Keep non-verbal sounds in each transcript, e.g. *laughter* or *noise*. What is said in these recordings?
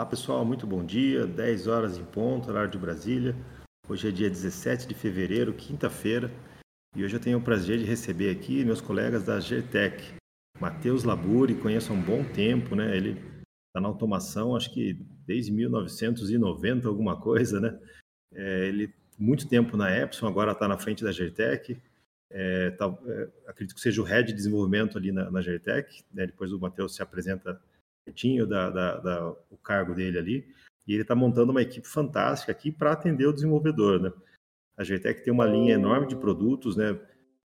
Olá pessoal, muito bom dia. 10 horas em ponto, horário de Brasília. Hoje é dia 17 de fevereiro, quinta-feira, e hoje eu tenho o prazer de receber aqui meus colegas da Gertec. Matheus Laburi, conheço há um bom tempo, né? Ele está na automação, acho que desde 1990, alguma coisa, né? É, ele muito tempo na Epson, agora está na frente da Gertec. É, tá, é, acredito que seja o head de desenvolvimento ali na, na Gertec. Né? Depois o Matheus se apresenta certinho da, da, da, o cargo dele ali. E ele está montando uma equipe fantástica aqui para atender o desenvolvedor, né? A Gertec tem uma linha enorme de produtos, né?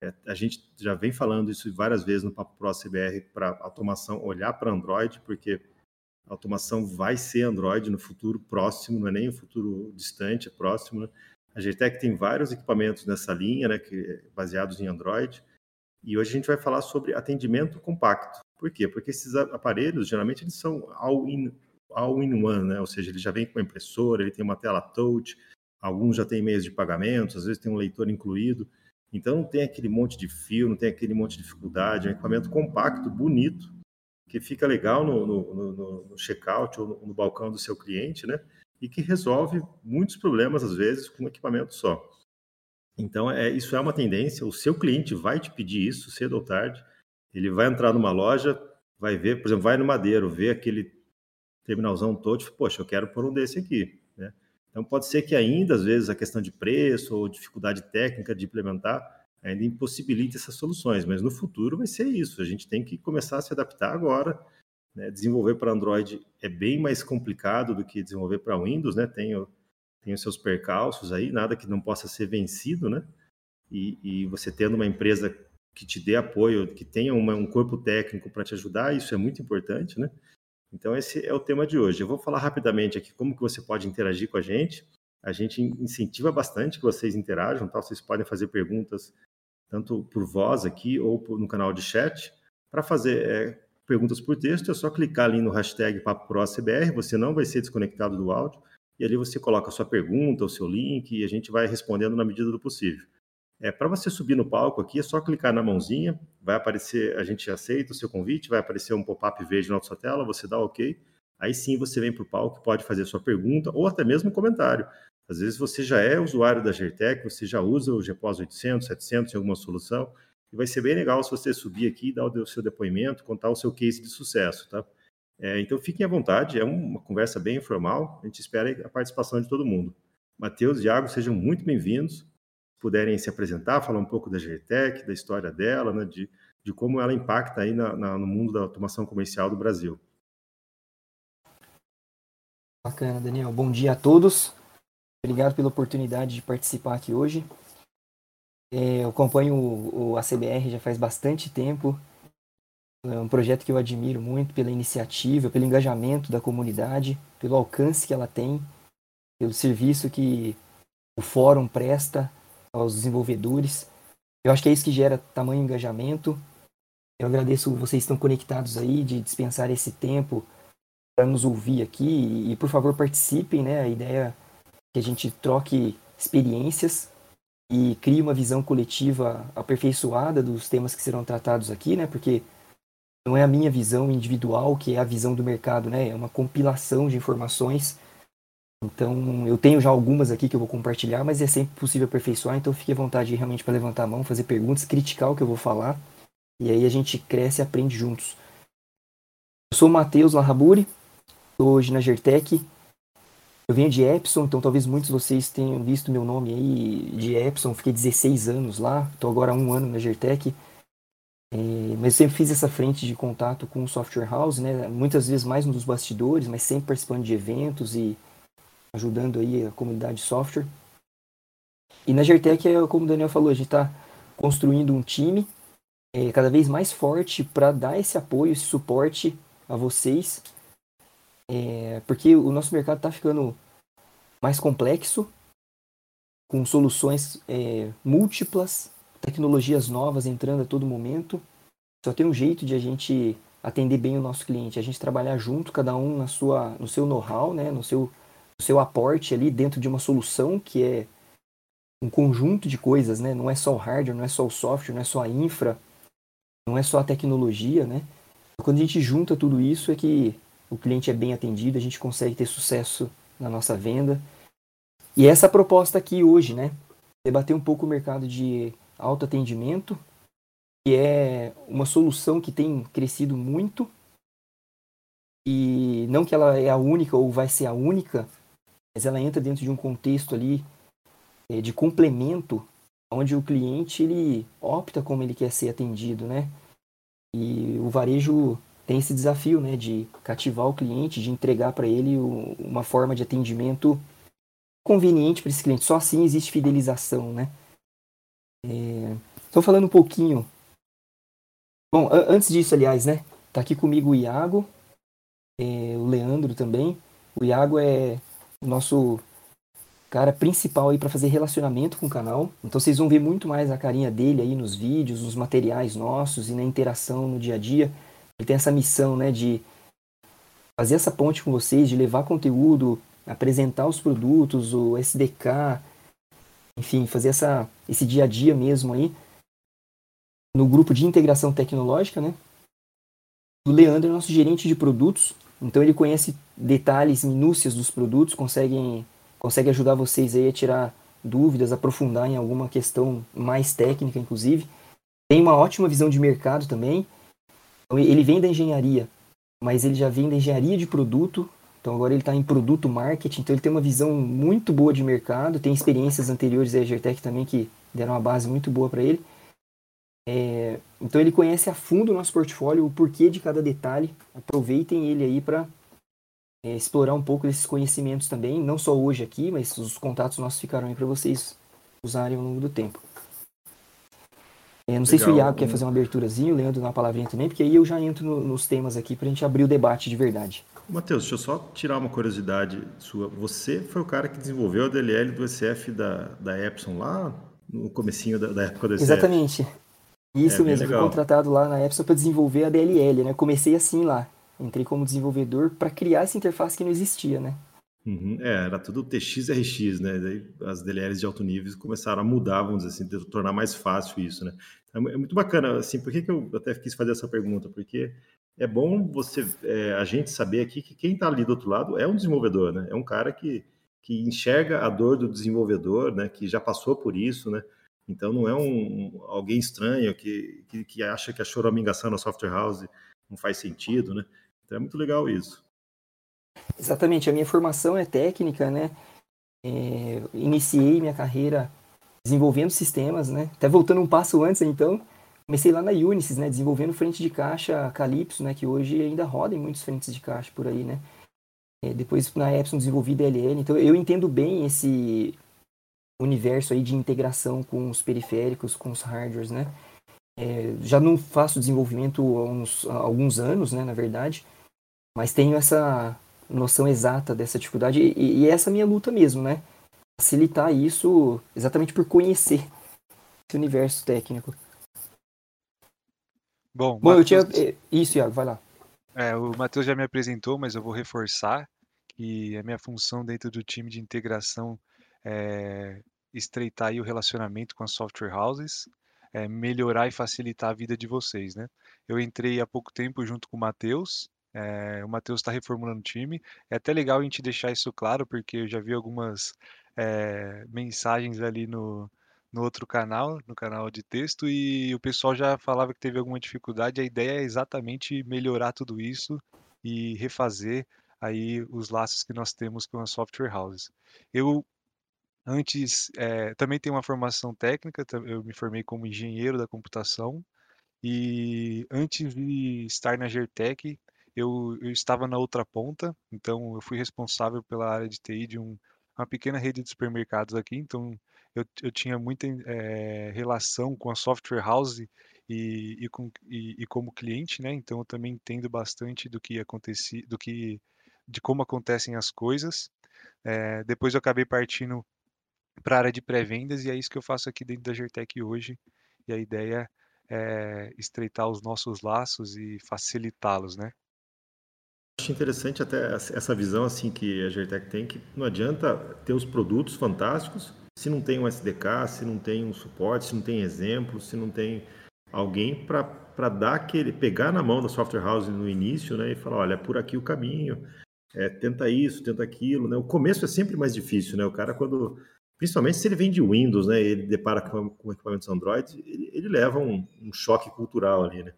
É, a gente já vem falando isso várias vezes no Papo Pro CBR para automação olhar para Android, porque a automação vai ser Android no futuro próximo, não é nem o futuro distante, é próximo. Né? A Gertec tem vários equipamentos nessa linha, né, que, baseados em Android. E hoje a gente vai falar sobre atendimento compacto. Por quê? Porque esses aparelhos, geralmente, eles são all-in all né? Ou seja, ele já vem com uma impressora, ele tem uma tela touch, alguns já têm meios de pagamento, às vezes tem um leitor incluído. Então não tem aquele monte de fio, não tem aquele monte de dificuldade, é um equipamento compacto, bonito, que fica legal no, no, no, no checkout ou no, no, balcão do seu cliente, né? E que resolve muitos problemas, às vezes, com um equipamento só. Então, é, isso é uma tendência, o seu cliente vai te pedir isso cedo ou tarde, ele vai entrar numa loja, vai ver, por exemplo, vai no Madeiro, vê aquele terminalzão todo, poxa, eu quero pôr um desse aqui, né? Então pode ser que ainda, às vezes, a questão de preço ou dificuldade técnica de implementar ainda impossibilite essas soluções, mas no futuro vai ser isso. A gente tem que começar a se adaptar agora. Né? Desenvolver para Android é bem mais complicado do que desenvolver para Windows, né? Tem, tem os seus percalços aí, nada que não possa ser vencido, né? E, e você tendo uma empresa que te dê apoio, que tenha uma, um corpo técnico para te ajudar, isso é muito importante, né? Então esse é o tema de hoje. Eu vou falar rapidamente aqui como que você pode interagir com a gente. A gente incentiva bastante que vocês interajam, tá? Vocês podem fazer perguntas tanto por voz aqui ou por, no canal de chat. Para fazer é, perguntas por texto, é só clicar ali no hashtag PapoProCBR, você não vai ser desconectado do áudio, e ali você coloca a sua pergunta, o seu link, e a gente vai respondendo na medida do possível. É, para você subir no palco aqui, é só clicar na mãozinha, vai aparecer, a gente aceita o seu convite, vai aparecer um pop-up verde na sua tela, você dá OK, aí sim você vem para o palco, pode fazer sua pergunta ou até mesmo um comentário. Às vezes você já é usuário da Gertec, você já usa o GPOS 800, 700 em alguma solução, e vai ser bem legal se você subir aqui, dar o seu depoimento, contar o seu case de sucesso, tá? É, então fiquem à vontade, é uma conversa bem informal, a gente espera a participação de todo mundo. Matheus e Iago, sejam muito bem-vindos puderem se apresentar, falar um pouco da GTEC, da história dela, né, de, de como ela impacta aí na, na, no mundo da automação comercial do Brasil. Bacana, Daniel. Bom dia a todos. Obrigado pela oportunidade de participar aqui hoje. É, eu acompanho o, o ACBR já faz bastante tempo. É um projeto que eu admiro muito pela iniciativa, pelo engajamento da comunidade, pelo alcance que ela tem, pelo serviço que o fórum presta aos desenvolvedores. Eu acho que é isso que gera tamanho engajamento. Eu agradeço vocês estão conectados aí de dispensar esse tempo para nos ouvir aqui e, por favor participem, né? A ideia é que a gente troque experiências e crie uma visão coletiva aperfeiçoada dos temas que serão tratados aqui, né? Porque não é a minha visão individual que é a visão do mercado, né? É uma compilação de informações então, eu tenho já algumas aqui que eu vou compartilhar, mas é sempre possível aperfeiçoar, então fique à vontade realmente para levantar a mão, fazer perguntas, criticar o que eu vou falar, e aí a gente cresce e aprende juntos. Eu sou o Matheus Larraburi, estou hoje na Gertec. Eu venho de Epson, então talvez muitos de vocês tenham visto meu nome aí de Epson, fiquei 16 anos lá, estou agora há um ano na Gertec. É, mas eu sempre fiz essa frente de contato com o software house, né? muitas vezes mais nos bastidores, mas sempre participando de eventos e ajudando aí a comunidade de software. E na Gertec, é, como o Daniel falou, a gente está construindo um time é, cada vez mais forte para dar esse apoio, esse suporte a vocês, é, porque o nosso mercado está ficando mais complexo, com soluções é, múltiplas, tecnologias novas entrando a todo momento. Só tem um jeito de a gente atender bem o nosso cliente, a gente trabalhar junto, cada um na sua, no seu know-how, né, no seu o seu aporte ali dentro de uma solução que é um conjunto de coisas, né? Não é só o hardware, não é só o software, não é só a infra, não é só a tecnologia, né? Quando a gente junta tudo isso é que o cliente é bem atendido, a gente consegue ter sucesso na nossa venda. E essa proposta aqui hoje, né? Debater um pouco o mercado de autoatendimento, que é uma solução que tem crescido muito. E não que ela é a única ou vai ser a única, mas ela entra dentro de um contexto ali é, de complemento, onde o cliente ele opta como ele quer ser atendido, né? E o varejo tem esse desafio, né, de cativar o cliente, de entregar para ele o, uma forma de atendimento conveniente para esse cliente. Só assim existe fidelização, né? Estou é... falando um pouquinho. Bom, antes disso, aliás, né? Tá aqui comigo o Iago, é, o Leandro também. O Iago é nosso cara principal aí para fazer relacionamento com o canal. Então vocês vão ver muito mais a carinha dele aí nos vídeos, nos materiais nossos e na interação no dia a dia. Ele tem essa missão, né, de fazer essa ponte com vocês, de levar conteúdo, apresentar os produtos, o SDK, enfim, fazer essa, esse dia a dia mesmo aí no grupo de integração tecnológica, né? O Leandro é nosso gerente de produtos, então ele conhece detalhes, minúcias dos produtos, consegue, consegue ajudar vocês aí a tirar dúvidas, aprofundar em alguma questão mais técnica, inclusive. Tem uma ótima visão de mercado também. Então, ele vem da engenharia, mas ele já vem da engenharia de produto, então agora ele está em produto marketing, então ele tem uma visão muito boa de mercado, tem experiências anteriores da Egertech também que deram uma base muito boa para ele. É, então ele conhece a fundo o nosso portfólio, o porquê de cada detalhe. Aproveitem ele aí para é, explorar um pouco desses conhecimentos também, não só hoje aqui, mas os contatos nossos ficarão aí para vocês usarem ao longo do tempo. É, não sei se o Iago quer fazer uma aberturazinha, o Leandro dá uma palavrinha também, porque aí eu já entro no, nos temas aqui para a gente abrir o debate de verdade. Matheus, deixa eu só tirar uma curiosidade sua. Você foi o cara que desenvolveu a DLL do SF da, da Epson lá no comecinho da, da época do SF. Exatamente. Isso é, mesmo, fui contratado lá na Epson para desenvolver a DLL, né? Comecei assim lá. Entrei como desenvolvedor para criar essa interface que não existia, né? Uhum. É, era tudo TXRX, né? Daí as DLLs de alto nível começaram a mudar, vamos dizer assim, tornar mais fácil isso, né? Então, é muito bacana, assim, por que, que eu até quis fazer essa pergunta? Porque é bom você, é, a gente saber aqui que quem está ali do outro lado é um desenvolvedor, né? É um cara que, que enxerga a dor do desenvolvedor, né? Que já passou por isso, né? Então não é um, alguém estranho que, que, que acha que a choramingação na software house não faz sentido, né? Então é muito legal isso. Exatamente, a minha formação é técnica, né? É, iniciei minha carreira desenvolvendo sistemas, né? Até voltando um passo antes, então, comecei lá na Unisys, né, desenvolvendo frente de caixa Calypso, né, que hoje ainda roda em muitos frentes de caixa por aí, né. É, depois na Epson desenvolvi DLL, então eu entendo bem esse universo aí de integração com os periféricos, com os hardwares, né. É, já não faço desenvolvimento há, uns, há alguns anos, né, na verdade, mas tenho essa noção exata dessa dificuldade e, e essa é a minha luta mesmo, né, facilitar isso exatamente por conhecer esse universo técnico. Bom, Bom Mateus... eu tinha. Eh, isso, Iago, vai lá. É, o Matheus já me apresentou, mas eu vou reforçar que a minha função dentro do time de integração é estreitar o relacionamento com as software houses, é melhorar e facilitar a vida de vocês, né? Eu entrei há pouco tempo junto com o Matheus, é, o Matheus está reformulando o time. É até legal a gente deixar isso claro, porque eu já vi algumas é, mensagens ali no, no outro canal, no canal de texto, e o pessoal já falava que teve alguma dificuldade. A ideia é exatamente melhorar tudo isso e refazer aí os laços que nós temos com as software houses. Eu antes é, também tenho uma formação técnica, eu me formei como engenheiro da computação e antes de estar na Gertec eu, eu estava na outra ponta, então eu fui responsável pela área de TI de um, uma pequena rede de supermercados aqui, então eu, eu tinha muita é, relação com a software house e, e, com, e, e, como cliente, né? Então eu também entendo bastante do que acontecia, do que, de como acontecem as coisas. É, depois eu acabei partindo para a área de pré-vendas e é isso que eu faço aqui dentro da Gertec hoje. E a ideia é estreitar os nossos laços e facilitá-los, né? Acho interessante até essa visão assim que a Gertec tem que não adianta ter os produtos fantásticos se não tem um SDK, se não tem um suporte, se não tem exemplo, se não tem alguém para dar aquele pegar na mão da software house no início, né, e falar, olha, é por aqui o caminho, é, tenta isso, tenta aquilo, né? O começo é sempre mais difícil, né? O cara quando principalmente se ele vem de Windows, né, ele depara com, com equipamentos Android, ele, ele leva um, um, choque cultural ali, né?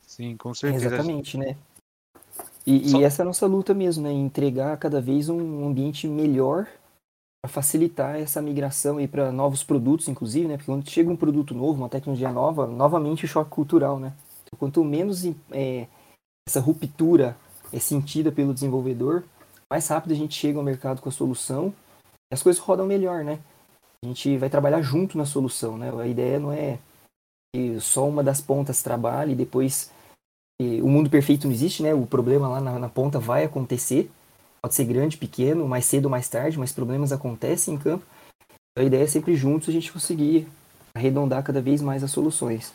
Sim, com certeza. Exatamente, né? E, Só... e essa é a nossa luta mesmo, né? Entregar cada vez um ambiente melhor para facilitar essa migração aí para novos produtos, inclusive, né? Porque quando chega um produto novo, uma tecnologia nova, novamente o choque cultural, né? Então, quanto menos é, essa ruptura é sentida pelo desenvolvedor, mais rápido a gente chega ao mercado com a solução as coisas rodam melhor, né? A gente vai trabalhar junto na solução, né? A ideia não é que só uma das pontas trabalhe e depois o mundo perfeito não existe, né? O problema lá na, na, ponta vai acontecer, pode ser grande, pequeno, mais cedo ou mais tarde, mas problemas acontecem em campo. A ideia é sempre juntos a gente conseguir arredondar cada vez mais as soluções.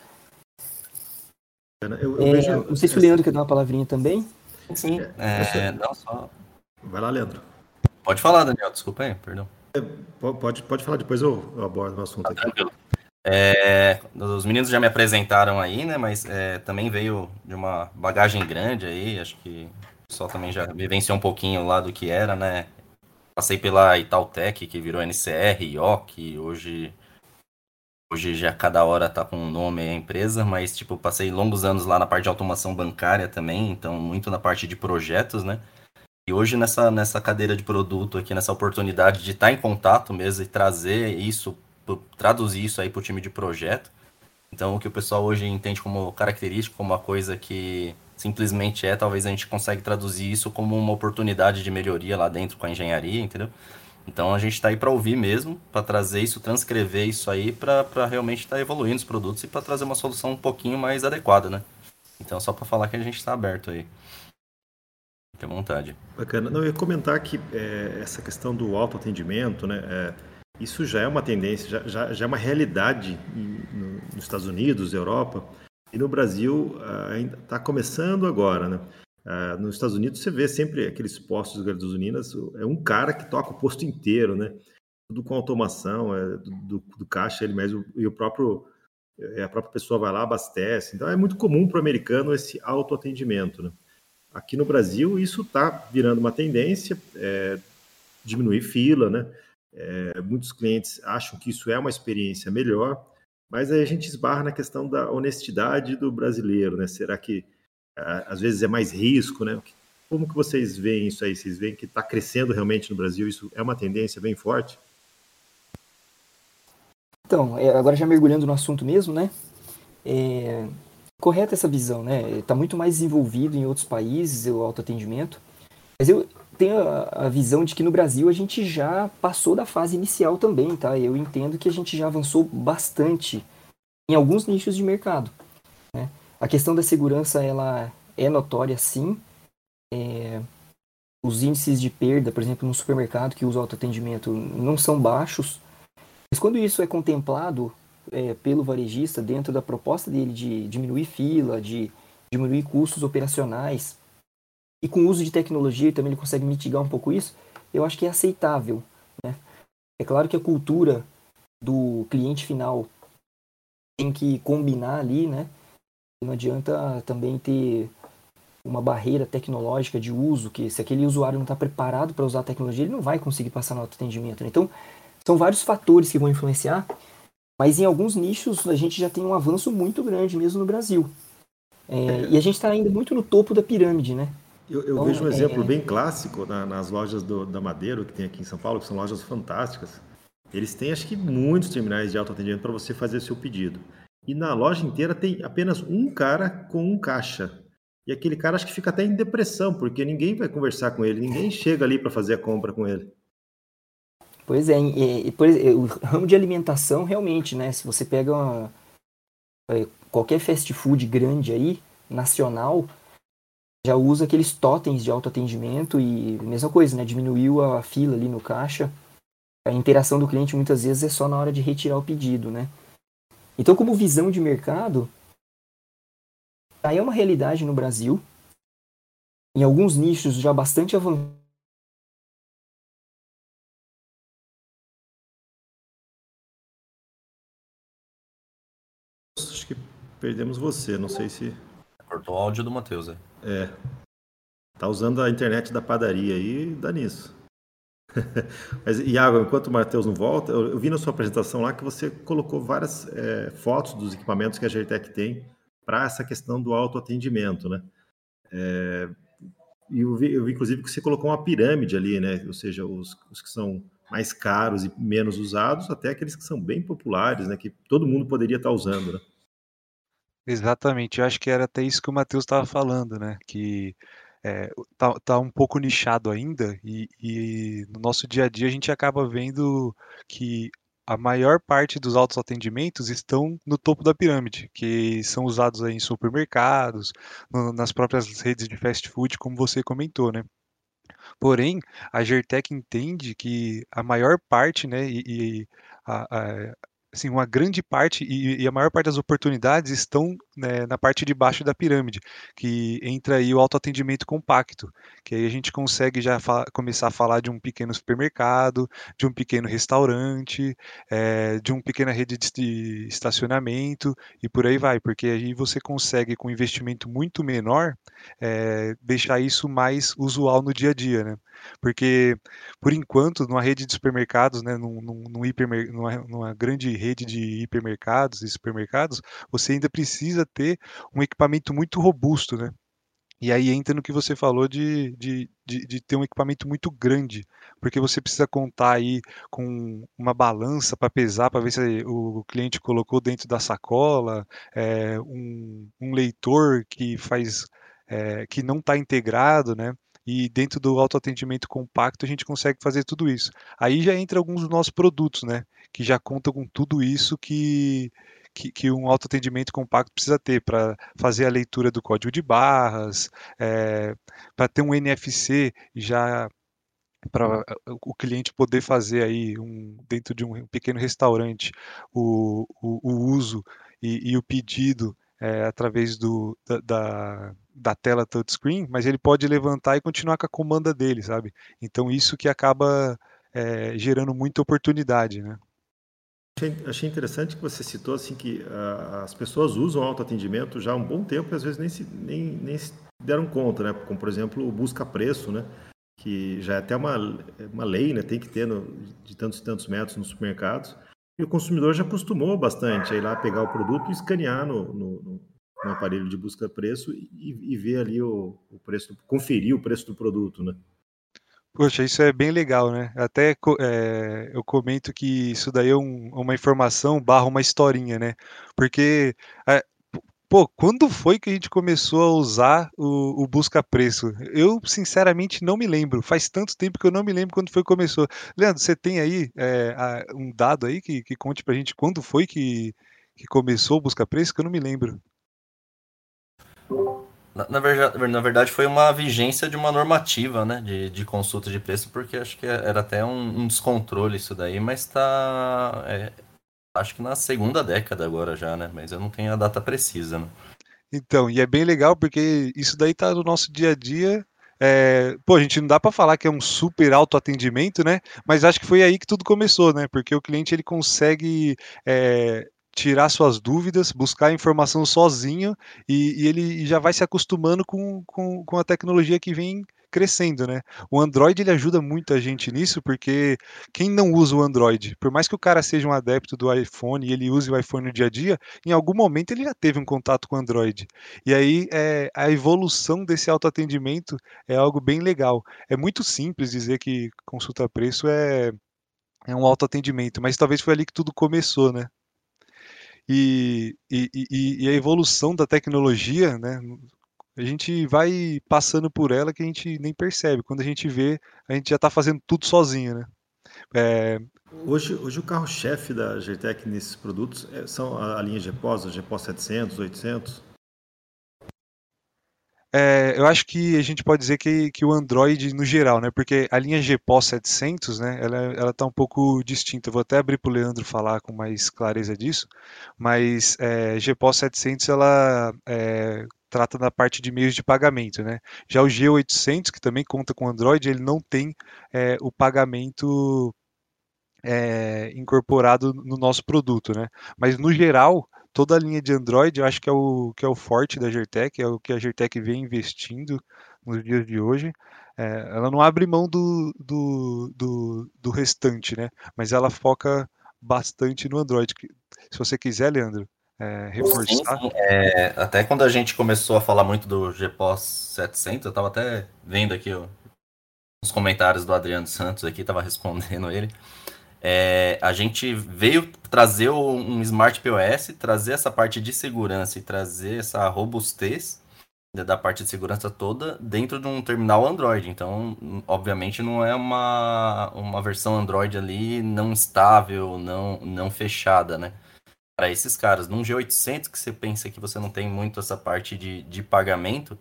Eu, eu é, vejo... Não sei se o Leandro quer dar uma palavrinha também. Sim, é, não só. Vai lá, Leandro. Pode falar, Daniel, desculpa aí, perdão. É, pode, pode falar, depois eu, eu abordo o assunto aqui. Tranquilo. É, os meninos já me apresentaram aí, né? Mas é, também veio de uma bagagem grande aí, acho que o pessoal também já vivenciou um pouquinho lá do que era, né? Passei pela Itautec, que virou NCR, IOC, hoje hoje já cada hora tá com um nome a empresa, mas tipo, passei longos anos lá na parte de automação bancária também, então muito na parte de projetos, né? E hoje nessa, nessa cadeira de produto aqui, nessa oportunidade de estar em contato mesmo e trazer isso, traduzir isso aí para o time de projeto. Então o que o pessoal hoje entende como característica, como uma coisa que simplesmente é, talvez a gente consegue traduzir isso como uma oportunidade de melhoria lá dentro com a engenharia, entendeu? Então a gente está aí para ouvir mesmo, para trazer isso, transcrever isso aí, para realmente estar tá evoluindo os produtos e para trazer uma solução um pouquinho mais adequada, né? Então só para falar que a gente está aberto aí. Fique à vontade. Bacana. Não, eu ia comentar que é, essa questão do autoatendimento, né? É, isso já é uma tendência, já, já, já é uma realidade em, no, nos Estados Unidos, Europa, e no Brasil uh, ainda está começando agora, né? Uh, nos Estados Unidos você vê sempre aqueles postos de gasolinas, é um cara que toca o posto inteiro, né? Tudo com automação, é, do, do, caixa ele mesmo e o próprio é, a própria pessoa vai lá abastece. Então é muito comum para o americano esse autoatendimento, né? Aqui no Brasil, isso está virando uma tendência, é, diminuir fila, né? É, muitos clientes acham que isso é uma experiência melhor, mas aí a gente esbarra na questão da honestidade do brasileiro, né? Será que às vezes é mais risco, né? Como que vocês veem isso aí? Vocês veem que está crescendo realmente no Brasil? Isso é uma tendência bem forte? Então, é, agora já mergulhando no assunto mesmo, né? É, correta essa visão, né? Está muito mais desenvolvido em outros países o autoatendimento. Mas eu tenho a, a, visão de que no Brasil a gente já passou da fase inicial também, tá? Eu entendo que a gente já avançou bastante em alguns nichos de mercado. Né? A questão da segurança ela é notória, sim. É, os índices de perda, por exemplo, no supermercado que usa autoatendimento não são baixos. Mas quando isso é contemplado é, pelo varejista dentro da proposta dele de diminuir fila, de diminuir custos operacionais e com o uso de tecnologia também ele consegue mitigar um pouco isso, eu acho que é aceitável. Né? É claro que a cultura do cliente final tem que combinar ali, né? Não adianta também ter uma barreira tecnológica de uso, que se aquele usuário não está preparado para usar a tecnologia, ele não vai conseguir passar no autoatendimento. Né? Então, são vários fatores que vão influenciar mas em alguns nichos a gente já tem um avanço muito grande mesmo no Brasil. É, é. E a gente está ainda muito no topo da pirâmide, né? Eu, eu então, vejo um exemplo é... bem clássico na, nas lojas do, da Madeira, que tem aqui em São Paulo, que são lojas fantásticas. Eles têm, acho que, muitos terminais de autoatendimento para você fazer seu pedido. E na loja inteira tem apenas um cara com um caixa. E aquele cara acho que fica até em depressão, porque ninguém vai conversar com ele, ninguém chega ali para fazer a compra com ele. Pois é, e, e, por, o ramo de alimentação realmente, né? Se você pega uma, é, qualquer fast food grande aí, nacional, já usa aqueles totens de autoatendimento e mesma coisa, né? Diminuiu a fila ali no caixa. A interação do cliente muitas vezes é só na hora de retirar o pedido, né? Então, como visão de mercado, aí é uma realidade no Brasil. Em alguns nichos já bastante avançados perdemos você. Não sei se. Cortou o áudio do Matheus, é. É. Tá usando a internet da padaria aí, dá nisso. *laughs* Mas, Iago, enquanto o Matheus não volta, eu, eu, vi na sua apresentação lá que você colocou várias é, fotos dos equipamentos que a Gertec tem para essa questão do autoatendimento, né? É, e eu vi, eu vi, inclusive, que você colocou uma pirâmide ali, né? Ou seja, os, os, que são mais caros e menos usados, até aqueles que são bem populares, né? Que todo mundo poderia estar usando, né? Exatamente, eu acho que era até isso que o Matheus estava falando, né? Que é, tá, tá, um pouco nichado ainda e, e, no nosso dia a dia a gente acaba vendo que a maior parte dos autoatendimentos estão no topo da pirâmide, que são usados em supermercados, no, nas próprias redes de fast food, como você comentou, né? Porém, a Gertec entende que a maior parte, né, e, e a, a, assim, uma grande parte e, e, a maior parte das oportunidades estão né, na parte de baixo da pirâmide, que entra aí o autoatendimento compacto, que aí a gente consegue já começar a falar de um pequeno supermercado, de um pequeno restaurante, é, de uma pequena rede de estacionamento e por aí vai, porque aí você consegue com um investimento muito menor é, deixar isso mais usual no dia a dia, né? Porque, por enquanto, numa rede de supermercados, né, num, num, num hipermer, numa, numa grande rede de hipermercados e supermercados, você ainda precisa ter um equipamento muito robusto, né? E aí entra no que você falou de, de, de, de, ter um equipamento muito grande, porque você precisa contar aí com uma balança para pesar, para ver se o cliente colocou dentro da sacola, é, um, um, leitor que faz é, que não está integrado, né? e dentro do autoatendimento compacto a gente consegue fazer tudo isso. Aí já entra alguns dos nossos produtos, né, que já contam com tudo isso que, que, que um autoatendimento compacto precisa ter para fazer a leitura do código de barras, é, para ter um NFC já para o cliente poder fazer aí um, dentro de um pequeno restaurante o, o, o uso e, e, o pedido é, através do, da, da da tela touchscreen, mas ele pode levantar e continuar com a comanda dele, sabe? Então isso que acaba é, gerando muita oportunidade, né? Achei interessante que você citou assim que uh, as pessoas usam autoatendimento já há um bom tempo e às vezes nem se, nem, nem se deram conta, né? Como por exemplo o busca preço, né? Que já é até uma, uma lei, né? Tem que ter no, de tantos e tantos metros nos supermercados. E o consumidor já acostumou bastante a ir lá pegar o produto e escanear no, no, no aparelho de busca preço e, e ver ali o, o, preço, conferir o preço do produto, né? Poxa, isso é bem legal, né? Até é, eu comento que isso daí é um, uma informação barra uma historinha, né? Porque, é, pô, quando foi que a gente começou a usar o, o busca-preço? Eu, sinceramente, não me lembro. Faz tanto tempo que eu não me lembro quando foi que começou. Leandro, você tem aí é, um dado aí que, que conte pra gente quando foi que, que começou o busca-preço? Que eu não me lembro. Na, na, verdade, na verdade, foi uma vigência de uma normativa, né, de, de consulta de preço, porque acho que era até um, um descontrole isso daí, mas está é, acho que na segunda década agora já, né, mas eu não tenho a data precisa, né. Então, e é bem legal porque isso daí tá no nosso dia a dia. É, pô, a gente não dá para falar que é um super autoatendimento, né? Mas acho que foi aí que tudo começou, né? Porque o cliente ele consegue é, tirar suas dúvidas, buscar informação sozinho e, e ele já vai se acostumando com, com, com, a tecnologia que vem crescendo, né? O Android ele ajuda muito a gente nisso porque quem não usa o Android, por mais que o cara seja um adepto do iPhone e ele use o iPhone no dia a dia, em algum momento ele já teve um contato com o Android. E aí é, a evolução desse autoatendimento é algo bem legal. É muito simples dizer que consulta preço é é um autoatendimento, mas talvez foi ali que tudo começou, né? E, e, e, a evolução da tecnologia, né? A gente vai passando por ela que a gente nem percebe. Quando a gente vê, a gente já está fazendo tudo sozinho, né? É... Hoje, hoje o carro-chefe da GTEC nesses produtos é, são a, a linha GPOS, a GPOS 700, 800? É, eu acho que a gente pode dizer que, que o Android no geral, né? Porque a linha GPOS 700, né? Ela, ela tá um pouco distinta. Eu vou até abrir para o Leandro falar com mais clareza disso. Mas é, GPOS 700, ela é, trata da parte de meios de pagamento, né? Já o G800, que também conta com Android, ele não tem é, o pagamento é, incorporado no nosso produto, né? Mas no geral, toda a linha de Android, acho que é o que é o forte da Gertec, é o que a Gertec vem investindo nos dias de hoje. É, ela não abre mão do, do, do, do, restante, né? Mas ela foca bastante no Android. Se você quiser, Leandro, é, reforçar. Sim, sim. É, até quando a gente começou a falar muito do GPOS 700, eu estava até vendo aqui ó, os comentários do Adriano Santos aqui, estava *laughs* respondendo ele. É, a gente veio trazer um Smart POS, trazer essa parte de segurança e trazer essa robustez da parte de segurança toda dentro de um terminal Android. Então, obviamente, não é uma, uma versão Android ali não estável, não, não fechada, né? Para esses caras, num G800 que você pensa que você não tem muito essa parte de, de pagamento,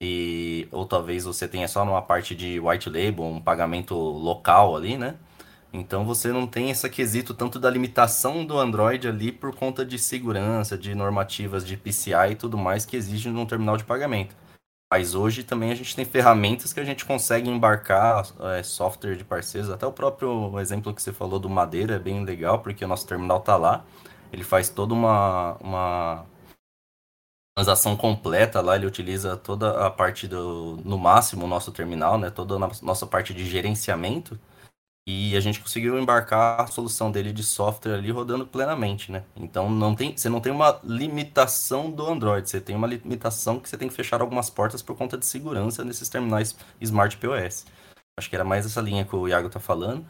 e ou talvez você tenha só numa parte de white label, um pagamento local ali, né? Então você não tem esse quesito tanto da limitação do Android ali por conta de segurança, de normativas de PCI e tudo mais que exige num terminal de pagamento. Mas hoje também a gente tem ferramentas que a gente consegue embarcar é, software de parceiros. Até o próprio exemplo que você falou do Madeira é bem legal, porque o nosso terminal está lá. Ele faz toda uma, uma transação completa lá, ele utiliza toda a parte do, no máximo, o nosso terminal, né? toda a nossa parte de gerenciamento e a gente conseguiu embarcar a solução dele de software ali rodando plenamente, né? Então não tem, você não tem uma limitação do Android, você tem uma limitação que você tem que fechar algumas portas por conta de segurança nesses terminais Smart POS. Acho que era mais essa linha que o Iago tá falando.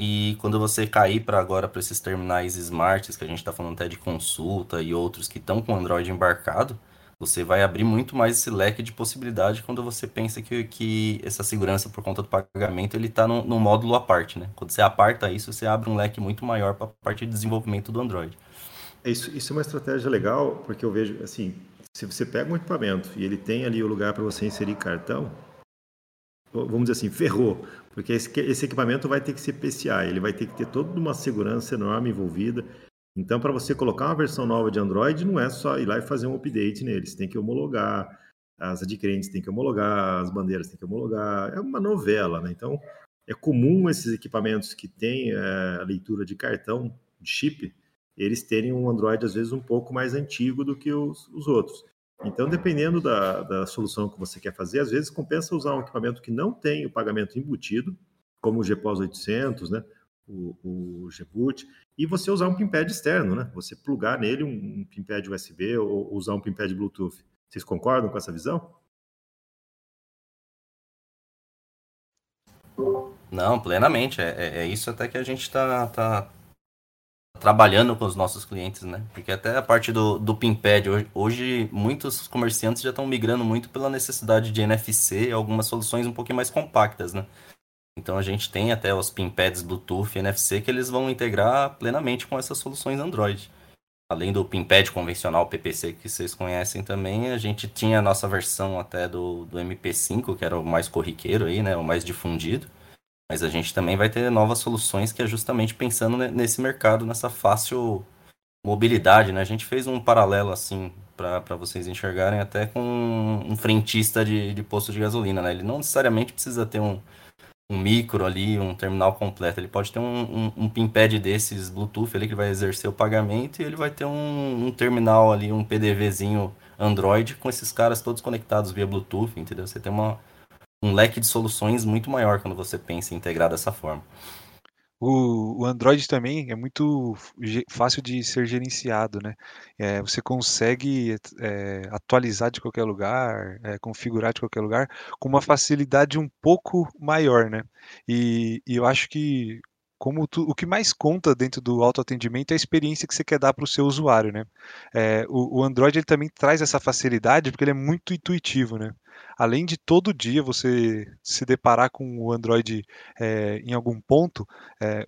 E quando você cair para agora para esses terminais smarts, que a gente está falando até de consulta e outros que estão com Android embarcado, você vai abrir muito mais esse leque de possibilidade quando você pensa que, que essa segurança por conta do pagamento ele está no, módulo à parte, né? Quando você aparta isso, você abre um leque muito maior para a parte de desenvolvimento do Android. É isso, isso é uma estratégia legal, porque eu vejo, assim, se você pega um equipamento e ele tem ali o lugar para você inserir cartão, vamos dizer assim, ferrou, porque esse, esse equipamento vai ter que ser PCI, ele vai ter que ter toda uma segurança enorme envolvida, então, para você colocar uma versão nova de Android, não é só ir lá e fazer um update neles, tem que homologar, as adquirentes têm que homologar, as bandeiras têm que homologar, é uma novela, né? Então, é comum esses equipamentos que têm é, a leitura de cartão, de chip, eles terem um Android, às vezes, um pouco mais antigo do que os, os outros. Então, dependendo da, da solução que você quer fazer, às vezes compensa usar um equipamento que não tem o pagamento embutido, como o GPOS 800, né? O, o Gboot, e você usar um pinpad externo, né? Você plugar nele um, um pinpad USB ou usar um pinpad Bluetooth. Vocês concordam com essa visão? Não, plenamente. É, é, é isso até que a gente está tá trabalhando com os nossos clientes, né? Porque até a parte do, do PinPad, hoje, hoje muitos comerciantes já estão migrando muito pela necessidade de NFC algumas soluções um pouquinho mais compactas, né? Então a gente tem até os pinpads Bluetooth NFC que eles vão integrar plenamente com essas soluções Android. Além do pinpad convencional PPC que vocês conhecem também, a gente tinha a nossa versão até do, do MP5, que era o mais corriqueiro aí, né, o mais difundido. Mas a gente também vai ter novas soluções que é justamente pensando nesse mercado, nessa fácil mobilidade, né? A gente fez um paralelo assim para vocês enxergarem até com um frentista de, de posto de gasolina, né? Ele não necessariamente precisa ter um, um micro ali, um terminal completo. Ele pode ter um, um, um pinpad desses Bluetooth ali que vai exercer o pagamento e ele vai ter um, um terminal ali, um PDVzinho Android com esses caras todos conectados via Bluetooth, entendeu? Você tem uma, um leque de soluções muito maior quando você pensa em integrar dessa forma. O, o Android também é muito fácil de ser gerenciado, né? É, você consegue é, atualizar de qualquer lugar, é, configurar de qualquer lugar, com uma facilidade um pouco maior, né? E, e eu acho que como tu, o que mais conta dentro do autoatendimento é a experiência que você quer dar para o seu usuário, né? É, o, o, Android ele também traz essa facilidade porque ele é muito intuitivo, né? Além de todo dia você se deparar com o Android é, em algum ponto, é,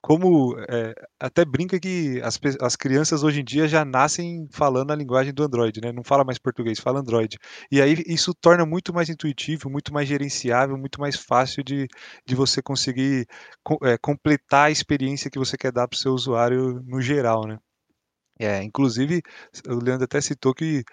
como é, até brinca que as, as crianças hoje em dia já nascem falando a linguagem do Android, né? Não fala mais português, fala Android. E aí isso torna muito mais intuitivo, muito mais gerenciável, muito mais fácil de, de você conseguir é, completar a experiência que você quer dar para o seu usuário no geral, né? É, inclusive, o Leandro até citou que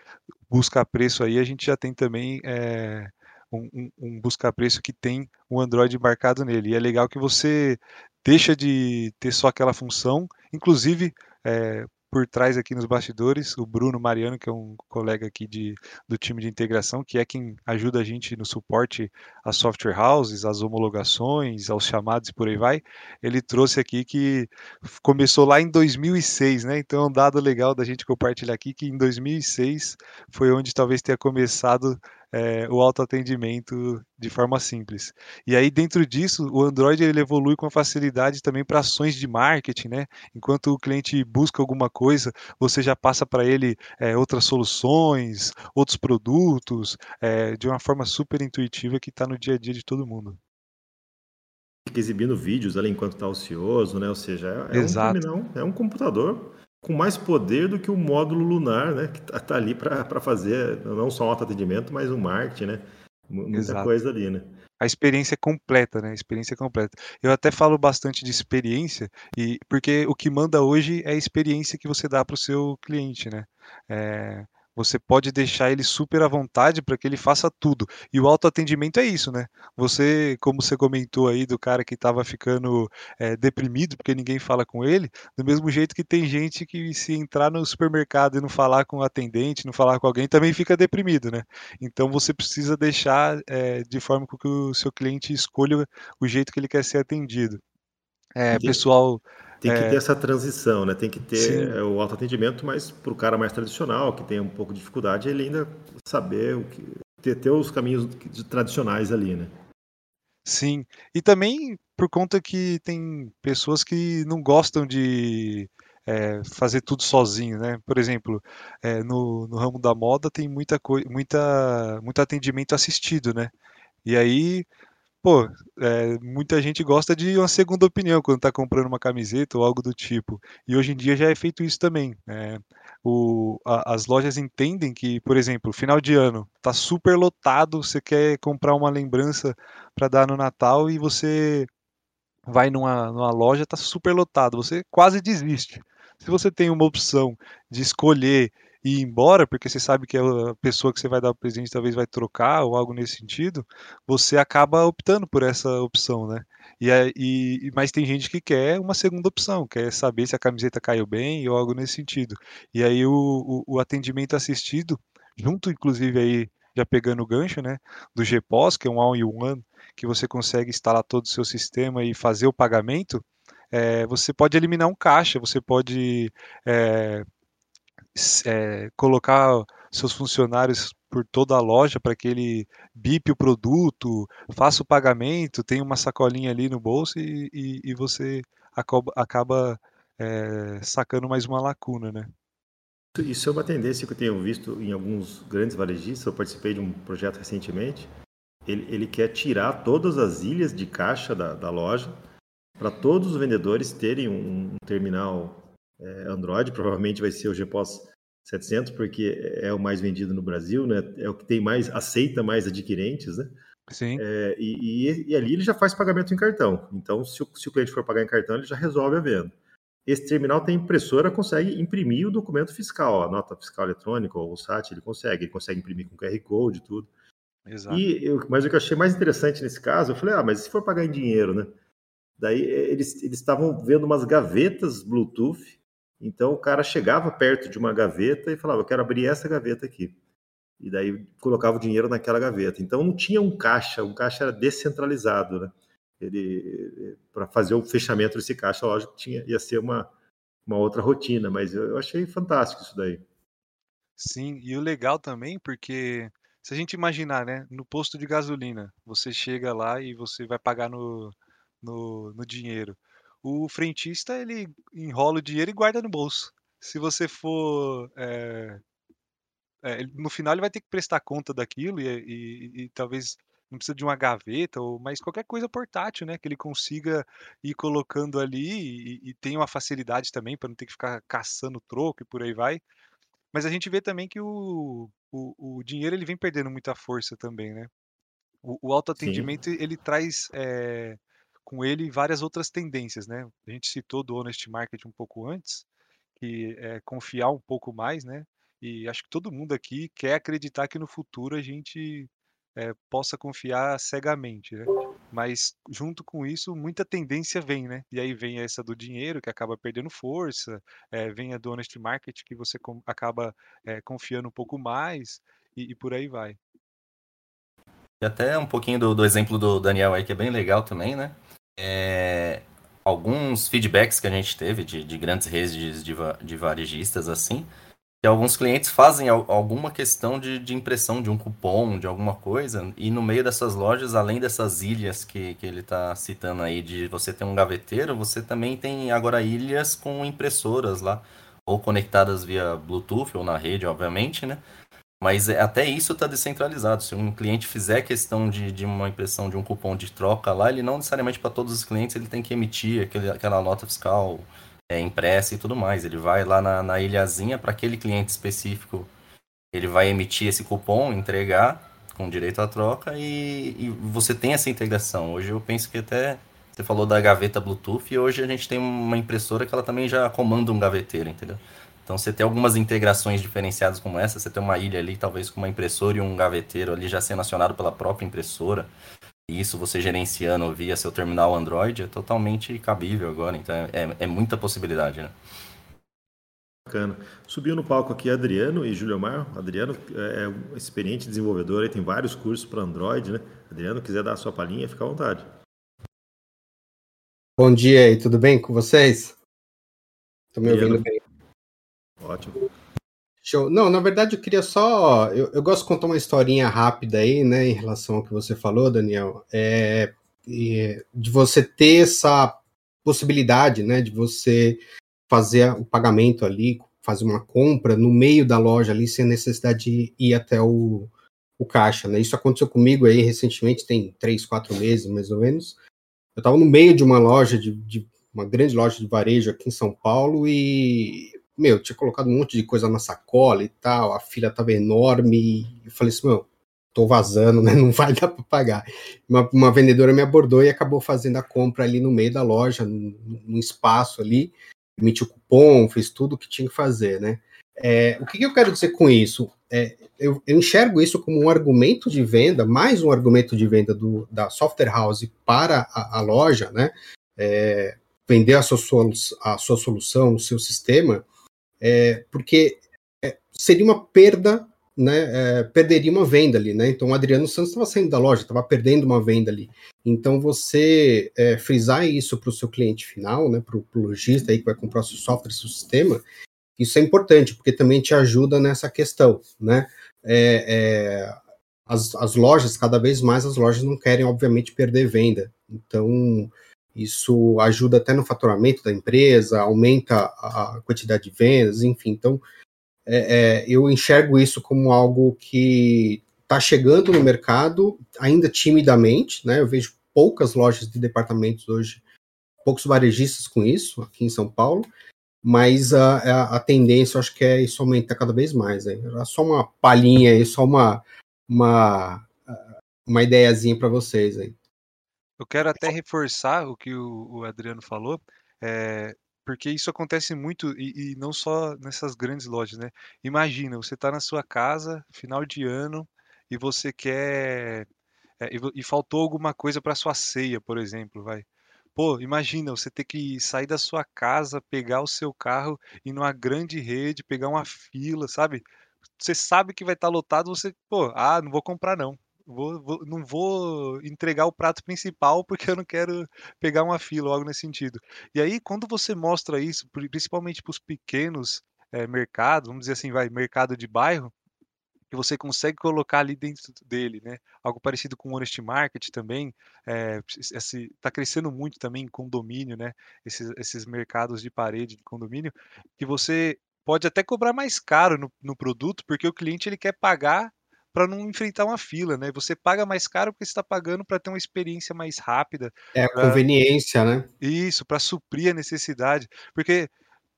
buscar preço aí a gente já tem também é, um, um, um buscar preço que tem o Android embarcado nele. E é legal que você deixa de ter só aquela função, inclusive é, por trás aqui nos bastidores, o Bruno Mariano, que é um colega aqui de, do time de integração, que é quem ajuda a gente no suporte às software houses, às homologações, aos chamados e por aí vai. Ele trouxe aqui que começou lá em 2006, né? Então é um dado legal da gente compartilhar aqui que em 2006 foi onde talvez tenha começado é, o autoatendimento de forma simples. E aí, dentro disso, o Android ele evolui com facilidade também para ações de marketing, né? Enquanto o cliente busca alguma coisa, você já passa para ele é, outras soluções, outros produtos, é, de uma forma super intuitiva que está no dia a dia de todo mundo. Fica exibindo vídeos ali enquanto está ocioso, né? Ou seja, é, é um terminal, é um computador com mais poder do que o módulo lunar, né? Que está tá ali para fazer não só um autoatendimento, mas um marketing, né? Muita Exato. coisa ali, né? A experiência completa, né? A experiência completa. Eu até falo bastante de experiência, e porque o que manda hoje é a experiência que você dá para o seu cliente, né? É, você pode deixar ele super à vontade para que ele faça tudo. E o autoatendimento é isso, né? Você, como você comentou aí do cara que estava ficando é, deprimido porque ninguém fala com ele, do mesmo jeito que tem gente que se entrar no supermercado e não falar com o atendente, não falar com alguém, também fica deprimido, né? Então você precisa deixar é, de forma que o seu cliente escolha o jeito que ele quer ser atendido. É, pessoal tem que é... ter essa transição, né? Tem que ter Sim. É, o autoatendimento, mas para o cara mais tradicional, que tem um pouco de dificuldade, ele ainda saber o que ter, ter os caminhos tradicionais ali, né? Sim. E também por conta que tem pessoas que não gostam de é, fazer tudo sozinho, né? Por exemplo, é, no, no ramo da moda tem muita coisa, muita, muito atendimento assistido, né? E aí pô, é, muita gente gosta de uma segunda opinião quando está comprando uma camiseta ou algo do tipo. E hoje em dia já é feito isso também. É, o, a, as lojas entendem que, por exemplo, final de ano está super lotado, você quer comprar uma lembrança para dar no Natal e você vai numa, numa loja, está super lotado, você quase desiste. Se você tem uma opção de escolher ir embora, porque você sabe que a pessoa que você vai dar o presente talvez vai trocar ou algo nesse sentido, você acaba optando por essa opção, né? E, e, mas tem gente que quer uma segunda opção, quer saber se a camiseta caiu bem ou algo nesse sentido. E aí o, o, o atendimento assistido, junto inclusive aí, já pegando o gancho, né, do GPOS, que é um all-in-one, que você consegue instalar todo o seu sistema e fazer o pagamento, é, você pode eliminar um caixa, você pode é, é, colocar seus funcionários por toda a loja para que ele bipe o produto, faça o pagamento, tem uma sacolinha ali no bolso e, e, e você acaba, acaba é, sacando mais uma lacuna, né? Isso é uma tendência que eu tenho visto em alguns grandes varejistas. Eu participei de um projeto recentemente. Ele, ele quer tirar todas as ilhas de caixa da, da loja para todos os vendedores terem um, um terminal é, Android, provavelmente vai ser o GPOS 700, porque é o mais vendido no Brasil, né? É o que tem mais, aceita mais adquirentes, né? Sim. É, e, e, e, ali ele já faz pagamento em cartão. Então, se o, se o, cliente for pagar em cartão, ele já resolve a venda. Esse terminal tem impressora, consegue imprimir o documento fiscal, a nota fiscal eletrônica ou o SAT, ele consegue, ele consegue imprimir com QR Code e tudo. Exato. E eu, mas o que eu achei mais interessante nesse caso, eu falei, ah, mas se for pagar em dinheiro, né? Daí eles estavam vendo umas gavetas Bluetooth então o cara chegava perto de uma gaveta e falava: Eu quero abrir essa gaveta aqui. E daí colocava o dinheiro naquela gaveta. Então não tinha um caixa, um caixa era descentralizado, né? Ele para fazer o fechamento desse caixa, lógico, tinha ia ser uma uma outra rotina, mas eu, eu achei fantástico isso daí. Sim, e o legal também porque se a gente imaginar, né, no posto de gasolina, você chega lá e você vai pagar no, no, no dinheiro o frentista ele enrola o dinheiro e guarda no bolso. Se você for. É, é, no final ele vai ter que prestar conta daquilo e, e, e, talvez não precisa de uma gaveta, ou, mas qualquer coisa portátil, né? Que ele consiga ir colocando ali e, e tem uma facilidade também para não ter que ficar caçando troco e por aí vai. Mas a gente vê também que o, o, o dinheiro ele vem perdendo muita força também, né? O, o autoatendimento Sim. ele traz é, com ele várias outras tendências, né? A gente citou do Honest Market um pouco antes, que é confiar um pouco mais, né? E acho que todo mundo aqui quer acreditar que no futuro a gente é, possa confiar cegamente, né? Mas junto com isso, muita tendência vem, né? E aí vem essa do dinheiro que acaba perdendo força, é, vem a do honest market que você acaba é, confiando um pouco mais e, e, por aí vai. Até um pouquinho do, do, exemplo do Daniel aí que é bem legal também, né? É, alguns feedbacks que a gente teve de, de grandes redes de, de varejistas assim que alguns clientes fazem alguma questão de, de, impressão de um cupom, de alguma coisa, e no meio dessas lojas, além dessas ilhas que, que ele está citando aí, de você ter um gaveteiro, você também tem agora ilhas com impressoras lá, ou conectadas via Bluetooth ou na rede, obviamente, né? Mas é, até isso está descentralizado. Se um cliente fizer questão de, de uma impressão de um cupom de troca lá, ele não necessariamente para todos os clientes ele tem que emitir aquele, aquela nota fiscal é, impressa e tudo mais. Ele vai lá na, na ilhazinha para aquele cliente específico, ele vai emitir esse cupom, entregar com direito à troca e, e, você tem essa integração. Hoje eu penso que até você falou da gaveta Bluetooth e hoje a gente tem uma impressora que ela também já comanda um gaveteiro, entendeu? Então você tem algumas integrações diferenciadas como essa, você tem uma ilha ali, talvez com uma impressora e um gaveteiro ali já sendo acionado pela própria impressora isso você gerenciando via seu terminal Android é totalmente cabível agora, então é, é muita possibilidade, né? Bacana. Subiu no palco aqui Adriano e Júlio Mar. Adriano é um experiente desenvolvedor, e tem vários cursos para Android, né? Adriano, quiser dar a sua palhinha, fica à vontade. Bom dia aí, tudo bem com vocês? Estão me ouvindo bem? Ótimo. Show. Não, na verdade eu queria só. Eu, eu, gosto de contar uma historinha rápida aí, né, em relação ao que você falou, Daniel. É, de você ter essa possibilidade, né, de você fazer o pagamento ali, fazer uma compra no meio da loja ali, sem necessidade de ir até o, o caixa, né? Isso aconteceu comigo aí recentemente, tem três, quatro meses mais ou menos. Eu estava no meio de uma loja, de, de uma grande loja de varejo aqui em São Paulo e meu, tinha colocado um monte de coisa na sacola e tal, a fila tava enorme, eu falei assim, meu, tô vazando, né, *laughs* não vai dar para pagar. Uma, uma, vendedora me abordou e acabou fazendo a compra ali no meio da loja, num, espaço ali, emitiu cupom, fez tudo o que tinha que fazer, né. É, o que, que, eu quero dizer com isso? É, eu, eu, enxergo isso como um argumento de venda, mais um argumento de venda do, da software house para a, a loja, né, é, vender a sua, a sua solução, o seu sistema, é, porque é, seria uma perda, né, é, perderia uma venda ali, né? Então o Adriano Santos estava saindo da loja, estava perdendo uma venda ali. Então você é, frisar isso para o seu cliente final, né, para o lojista aí que vai comprar o seu software, seu sistema, isso é importante porque também te ajuda nessa questão, né? É, é, as, as lojas, cada vez mais as lojas não querem, obviamente, perder venda. Então, isso ajuda até no faturamento da empresa, aumenta a quantidade de vendas, enfim. Então, é, é, eu enxergo isso como algo que está chegando no mercado, ainda timidamente, né? Eu vejo poucas lojas de departamentos hoje, poucos varejistas com isso aqui em São Paulo, mas a, a, a tendência, eu acho que é isso aumentar cada vez mais. Né? Só uma palhinha aí, só uma, uma, uma ideiazinha para vocês aí. Eu quero até reforçar o que o, o Adriano falou, é, porque isso acontece muito e, e, não só nessas grandes lojas, né? Imagina, você está na sua casa, final de ano, e você quer. É, e, e, faltou alguma coisa para sua ceia, por exemplo, vai. Pô, imagina você ter que sair da sua casa, pegar o seu carro, ir numa grande rede, pegar uma fila, sabe? Você sabe que vai estar tá lotado, você, pô, ah, não vou comprar não. Vou, vou, não vou entregar o prato principal porque eu não quero pegar uma fila algo nesse sentido. E aí, quando você mostra isso, principalmente para os pequenos é, mercados, vamos dizer assim, vai, mercado de bairro, que você consegue colocar ali dentro dele, né? Algo parecido com o Honest Market também, é, está crescendo muito também em condomínio, né? Esses, esses mercados de parede de condomínio, que você pode até cobrar mais caro no, no produto, porque o cliente ele quer pagar para não enfrentar uma fila, né? Você paga mais caro porque está pagando para ter uma experiência mais rápida. É pra... conveniência, né? Isso, para suprir a necessidade. Porque,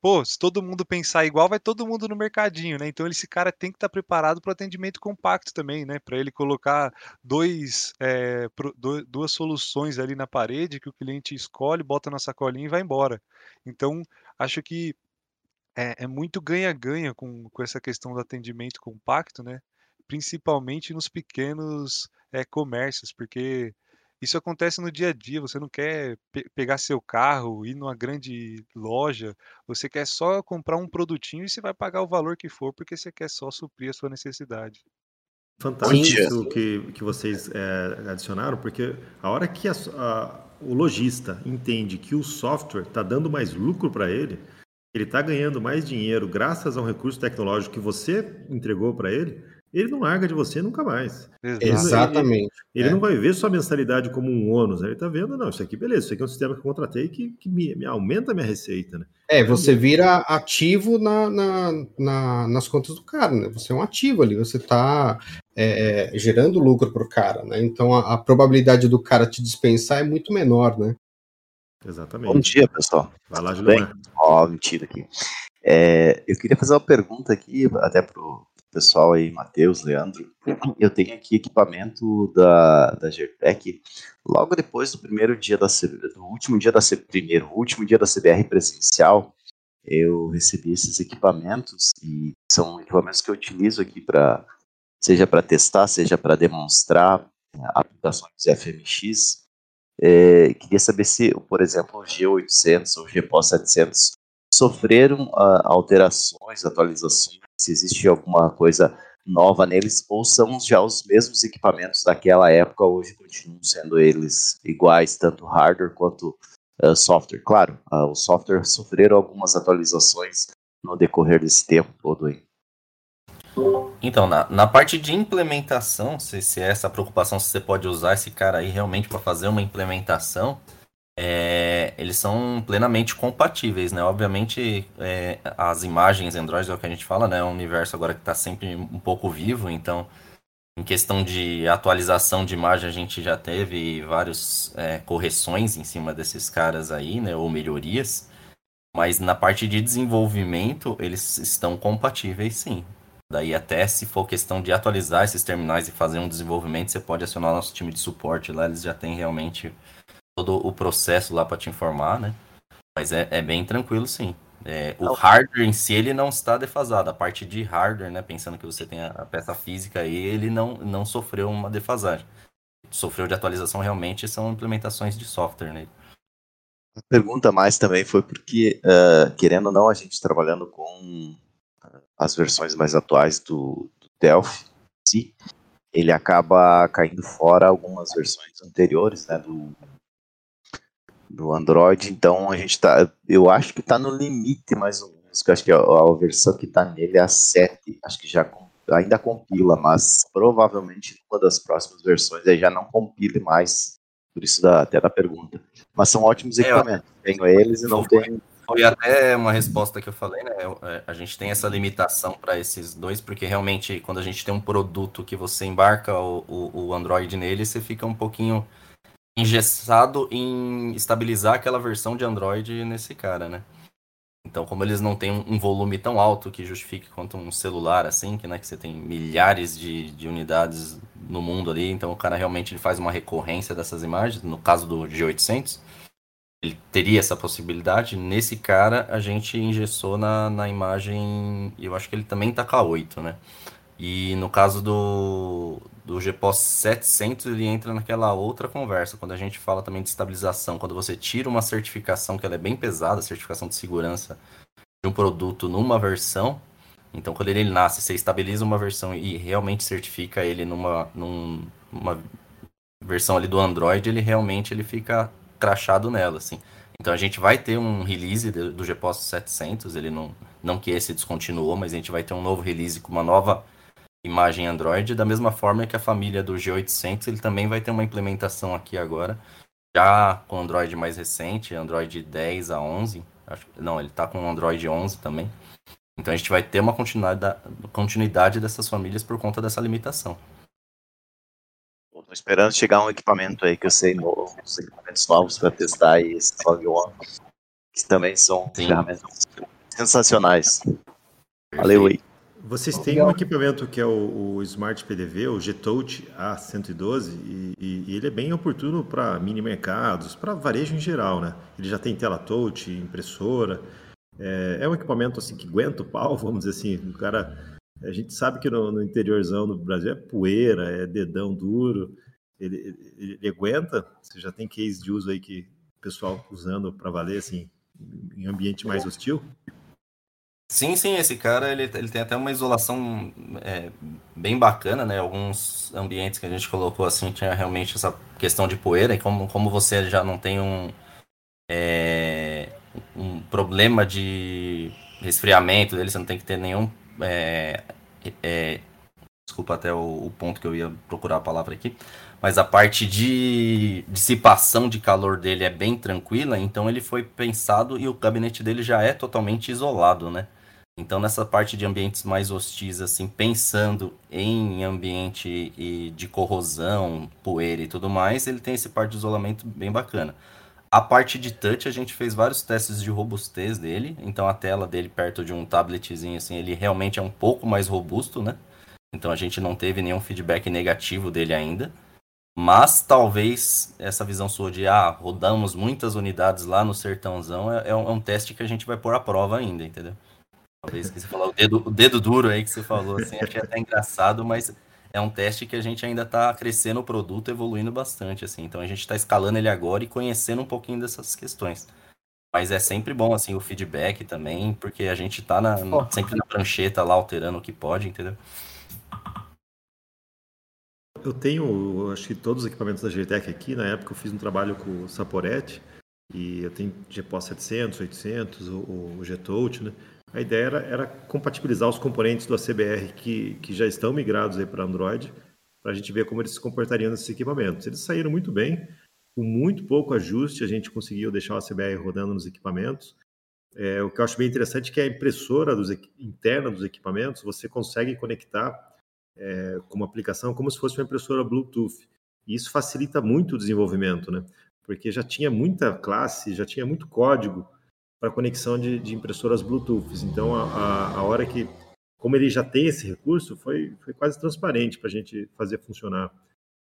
pô, se todo mundo pensar igual, vai todo mundo no mercadinho, né? Então esse cara tem que estar tá preparado para o atendimento compacto também, né? Para ele colocar dois, é, pro, duas soluções ali na parede que o cliente escolhe, bota na sacolinha e vai embora. Então, acho que é, é muito ganha-ganha com, com essa questão do atendimento compacto, né? Principalmente nos pequenos é, comércios, porque isso acontece no dia a dia. Você não quer pe pegar seu carro, ir numa grande loja, você quer só comprar um produtinho e você vai pagar o valor que for, porque você quer só suprir a sua necessidade. Fantástico isso que, que vocês é, adicionaram, porque a hora que a, a, o lojista entende que o software está dando mais lucro para ele, ele está ganhando mais dinheiro graças a um recurso tecnológico que você entregou para ele, ele não larga de você nunca mais. Exatamente. Ele, ele é. não vai ver sua mensalidade como um ônus, né? ele está vendo, não, isso aqui beleza, isso aqui é um sistema que eu contratei que, que me, me aumenta a minha receita. Né? É, você vira ativo na, na, na, nas contas do cara, né? Você é um ativo ali, você está é, é, gerando lucro para o cara, né? Então a, a, probabilidade do cara te dispensar é muito menor, né? Exatamente. Bom dia, pessoal. Vai lá, Juliana. Ó, oh, mentira aqui. É, eu queria fazer uma pergunta aqui, até pro pessoal aí, Matheus, Leandro. Eu tenho aqui equipamento da, da Gertec. Logo depois do primeiro dia da do último dia da primeiro, último dia da CBR presencial, eu recebi esses equipamentos e são equipamentos que eu utilizo aqui para seja para testar, seja para demonstrar é, aplicações FMX. É, queria saber se, por exemplo, o G800 ou o GPOS 700 sofreram uh, alterações, atualizações, se existe alguma coisa nova neles, ou são já os mesmos equipamentos daquela época, hoje continuam sendo eles iguais, tanto hardware quanto uh, software. Claro, uh, os softwares sofreram algumas atualizações no decorrer desse tempo todo aí. Então, na, na parte de implementação, se, se é essa preocupação, se você pode usar esse cara aí realmente para fazer uma implementação, é, eles são plenamente compatíveis, né? Obviamente, é, as imagens Android é o que a gente fala, né? É um universo agora que está sempre um pouco vivo, então, em questão de atualização de imagem, a gente já teve várias é, correções em cima desses caras aí, né? Ou melhorias. Mas na parte de desenvolvimento, eles estão compatíveis, sim. Daí até se for questão de atualizar esses terminais e fazer um desenvolvimento, você pode acionar nosso time de suporte lá, eles já têm realmente todo o processo lá para te informar, né? Mas é, é bem tranquilo, sim. É, o hardware em si ele não está defasado. A parte de hardware, né? Pensando que você tem a, peça física aí, ele não, não sofreu uma defasagem. Sofreu de atualização realmente são implementações de software, né? A pergunta mais também foi porque, uh, querendo ou não, a gente trabalhando com as versões mais atuais do, do Delphi, sim, ele acaba caindo fora algumas versões anteriores, né, do, do Android, então a gente tá, eu acho que está no limite mais ou menos, que acho que a, a versão que está nele é a 7, acho que já ainda compila, mas provavelmente uma das próximas versões aí já não compile mais, por isso da, até da pergunta. Mas são ótimos equipamentos, é, tenho eles e não tenho foi até uma resposta que eu falei, né? É, a gente tem essa limitação para esses dois, porque realmente quando a gente tem um produto que você embarca o, o, o, Android nele, você fica um pouquinho engessado em estabilizar aquela versão de Android nesse cara, né? Então, como eles não têm um volume tão alto que justifique quanto um celular, assim, que, né, que você tem milhares de, de unidades no mundo ali, então o cara realmente ele faz uma recorrência dessas imagens, no caso do G800, ele teria essa possibilidade. Nesse cara, a gente engessou na, na imagem, eu acho que ele também tá K8, né? E no caso do, do GPOS 700, ele entra naquela outra conversa, quando a gente fala também de estabilização, quando você tira uma certificação que ela é bem pesada, certificação de segurança de um produto numa versão, então quando ele, nasce, você estabiliza uma versão e realmente certifica ele numa, numa versão ali do Android, ele realmente ele fica crachado nela, assim. Então a gente vai ter um release do GPOS 700, ele não, não que esse descontinuou, mas a gente vai ter um novo release com uma nova imagem Android, da mesma forma que a família do G800, ele também vai ter uma implementação aqui agora, já com Android mais recente, Android 10 a 11, acho, não, ele está com Android 11 também. Então a gente vai ter uma continuidade, continuidade dessas famílias por conta dessa limitação. Estou esperando chegar um equipamento aí que eu sei uns equipamentos novos para testar aí esse One, que também são Sim. ferramentas sensacionais. Valeu aí. Vocês têm um equipamento que é o, o Smart PDV, o G-Touch A112, e, e, e, ele é bem oportuno para mini mercados, para varejo em geral, né? Ele já tem tela touch, impressora. É, é, um equipamento assim que aguenta o pau, *laughs* vamos dizer assim. O cara A gente sabe que no, no interiorzão do Brasil é poeira, é dedão duro. Ele, ele, ele aguenta? Você já tem case de uso aí que o pessoal usando para valer, assim, em ambiente mais hostil? Sim, sim, esse cara ele, ele tem até uma isolação é, bem bacana, né? Alguns ambientes que a gente colocou assim tinha realmente essa questão de poeira, e como, como você já não tem um, é, um problema de resfriamento dele, você não tem que ter nenhum. É, é, desculpa até o, o, ponto que eu ia procurar a palavra aqui. Mas a parte de dissipação de calor dele é bem tranquila, então ele foi pensado e o gabinete dele já é totalmente isolado, né? Então, nessa parte de ambientes mais hostis, assim, pensando em ambiente de corrosão, poeira e tudo mais, ele tem esse parte de isolamento bem bacana. A parte de touch, a gente fez vários testes de robustez dele. Então, a tela dele perto de um tabletzinho, assim, ele realmente é um pouco mais robusto, né? Então, a gente não teve nenhum feedback negativo dele ainda. Mas talvez essa visão sua de, ah, rodamos muitas unidades lá no sertãozão, é, é um, é um teste que a gente vai pôr à prova ainda, entendeu? Talvez que você falou, o dedo, o dedo duro aí que você falou, assim, achei até engraçado, mas é um teste que a gente ainda está crescendo o produto, evoluindo bastante, assim. Então a gente está escalando ele agora e conhecendo um pouquinho dessas questões. Mas é sempre bom, assim, o feedback também, porque a gente está na, oh. sempre na prancheta lá, alterando o que pode, entendeu? Eu tenho, acho que todos os equipamentos da GTEC aqui. Na época eu fiz um trabalho com o Saporetti, e eu tenho GPO 700, 800, o, o G-Touch, né? A ideia era, era, compatibilizar os componentes do ACBR que, que já estão migrados para Android, para a gente ver como eles se comportariam nesses equipamentos. Eles saíram muito bem, com muito pouco ajuste, a gente conseguiu deixar o ACBR rodando nos equipamentos. É, o que eu acho bem interessante é que a impressora dos, interna dos equipamentos você consegue conectar é, com uma aplicação como se fosse uma impressora Bluetooth. E isso facilita muito o desenvolvimento, né? Porque já tinha muita classe, já tinha muito código para conexão de, de, impressoras Bluetooth. Então, a, a, a, hora que, como ele já tem esse recurso, foi, foi quase transparente para a gente fazer funcionar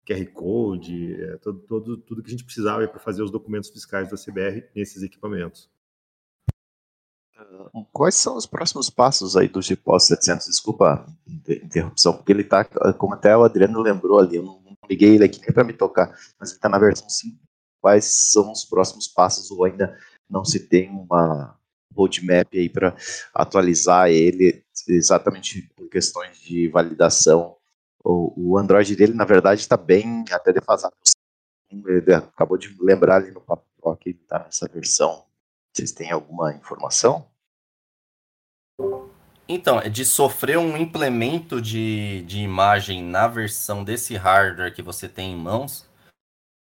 QR Code, é, todo, todo, tudo que a gente precisava para fazer os documentos fiscais da CBR nesses equipamentos. Ah, quais são os próximos passos aí do GPOS 700? Desculpa a interrupção, porque ele está, como até o Adriano lembrou ali, eu não, não liguei ele aqui nem para me tocar, mas ele está na versão 5. Quais são os próximos passos ou ainda não se tem uma roadmap aí para atualizar ele exatamente por questões de validação. O, o Android dele, na verdade, está bem até defasado. Ele acabou de lembrar ali no papo que ele está nessa versão. Vocês têm alguma informação? Então, é de sofrer um implemento de, de imagem na versão desse hardware que você tem em mãos,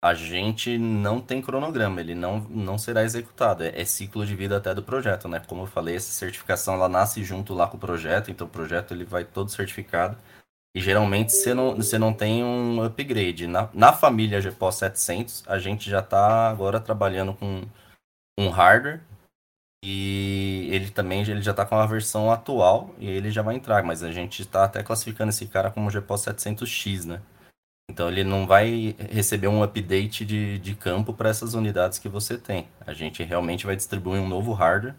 a gente não tem cronograma, ele não, não será executado. É, é, ciclo de vida até do projeto, né? Como eu falei, essa certificação ela nasce junto lá com o projeto, então o projeto ele vai todo certificado. E geralmente você não, você não tem um upgrade. Na, na família GPOS 700, a gente já está agora trabalhando com um hardware e ele também ele já está com a versão atual e ele já vai entrar, mas a gente está até classificando esse cara como GPOS 700X, né? Então ele não vai receber um update de, de campo para essas unidades que você tem. A gente realmente vai distribuir um novo hardware.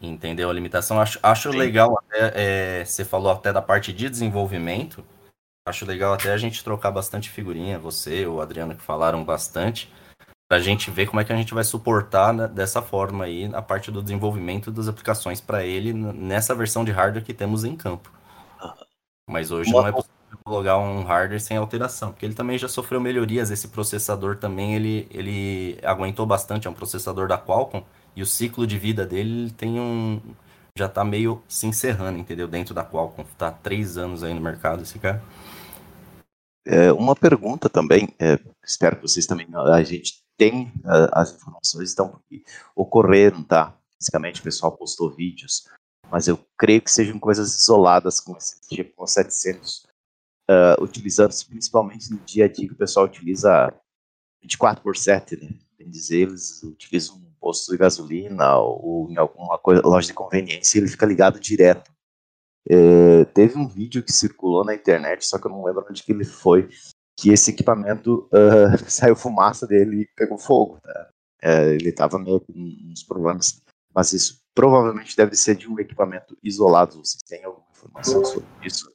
Entendeu a limitação? Acho, acho legal até, é, você falou até da parte de desenvolvimento. Acho legal até a gente trocar bastante figurinha, você, o Adriano que falaram bastante, para a gente ver como é que a gente vai suportar né, dessa forma aí a parte do desenvolvimento das aplicações para ele nessa versão de hardware que temos em campo. Mas hoje Uma... não é possível colocar um hardware sem alteração, porque ele também já sofreu melhorias. Esse processador também ele, ele aguentou bastante, é um processador da Qualcomm e o ciclo de vida dele tem um já tá meio se encerrando, entendeu? Dentro da Qualcomm, tá três anos aí no mercado esse cara. É, uma pergunta também, é, espero que vocês também, a gente tem uh, as informações, então, ocorreram, tá? Basicamente, o pessoal postou vídeos mas eu creio que sejam coisas isoladas com esse tipo 700, uh, utilizando-se principalmente no dia a dia que o pessoal utiliza 24 por 7, né? Bem dizer, eles utilizam um posto de gasolina ou em alguma coisa, loja de conveniência e ele fica ligado direto. É, teve um vídeo que circulou na internet, só que eu não lembro onde que ele foi, que esse equipamento uh, *laughs* saiu fumaça dele e pegou fogo. É, ele estava meio com uns problemas mas isso provavelmente deve ser de um equipamento isolado. Vocês têm alguma informação sobre isso?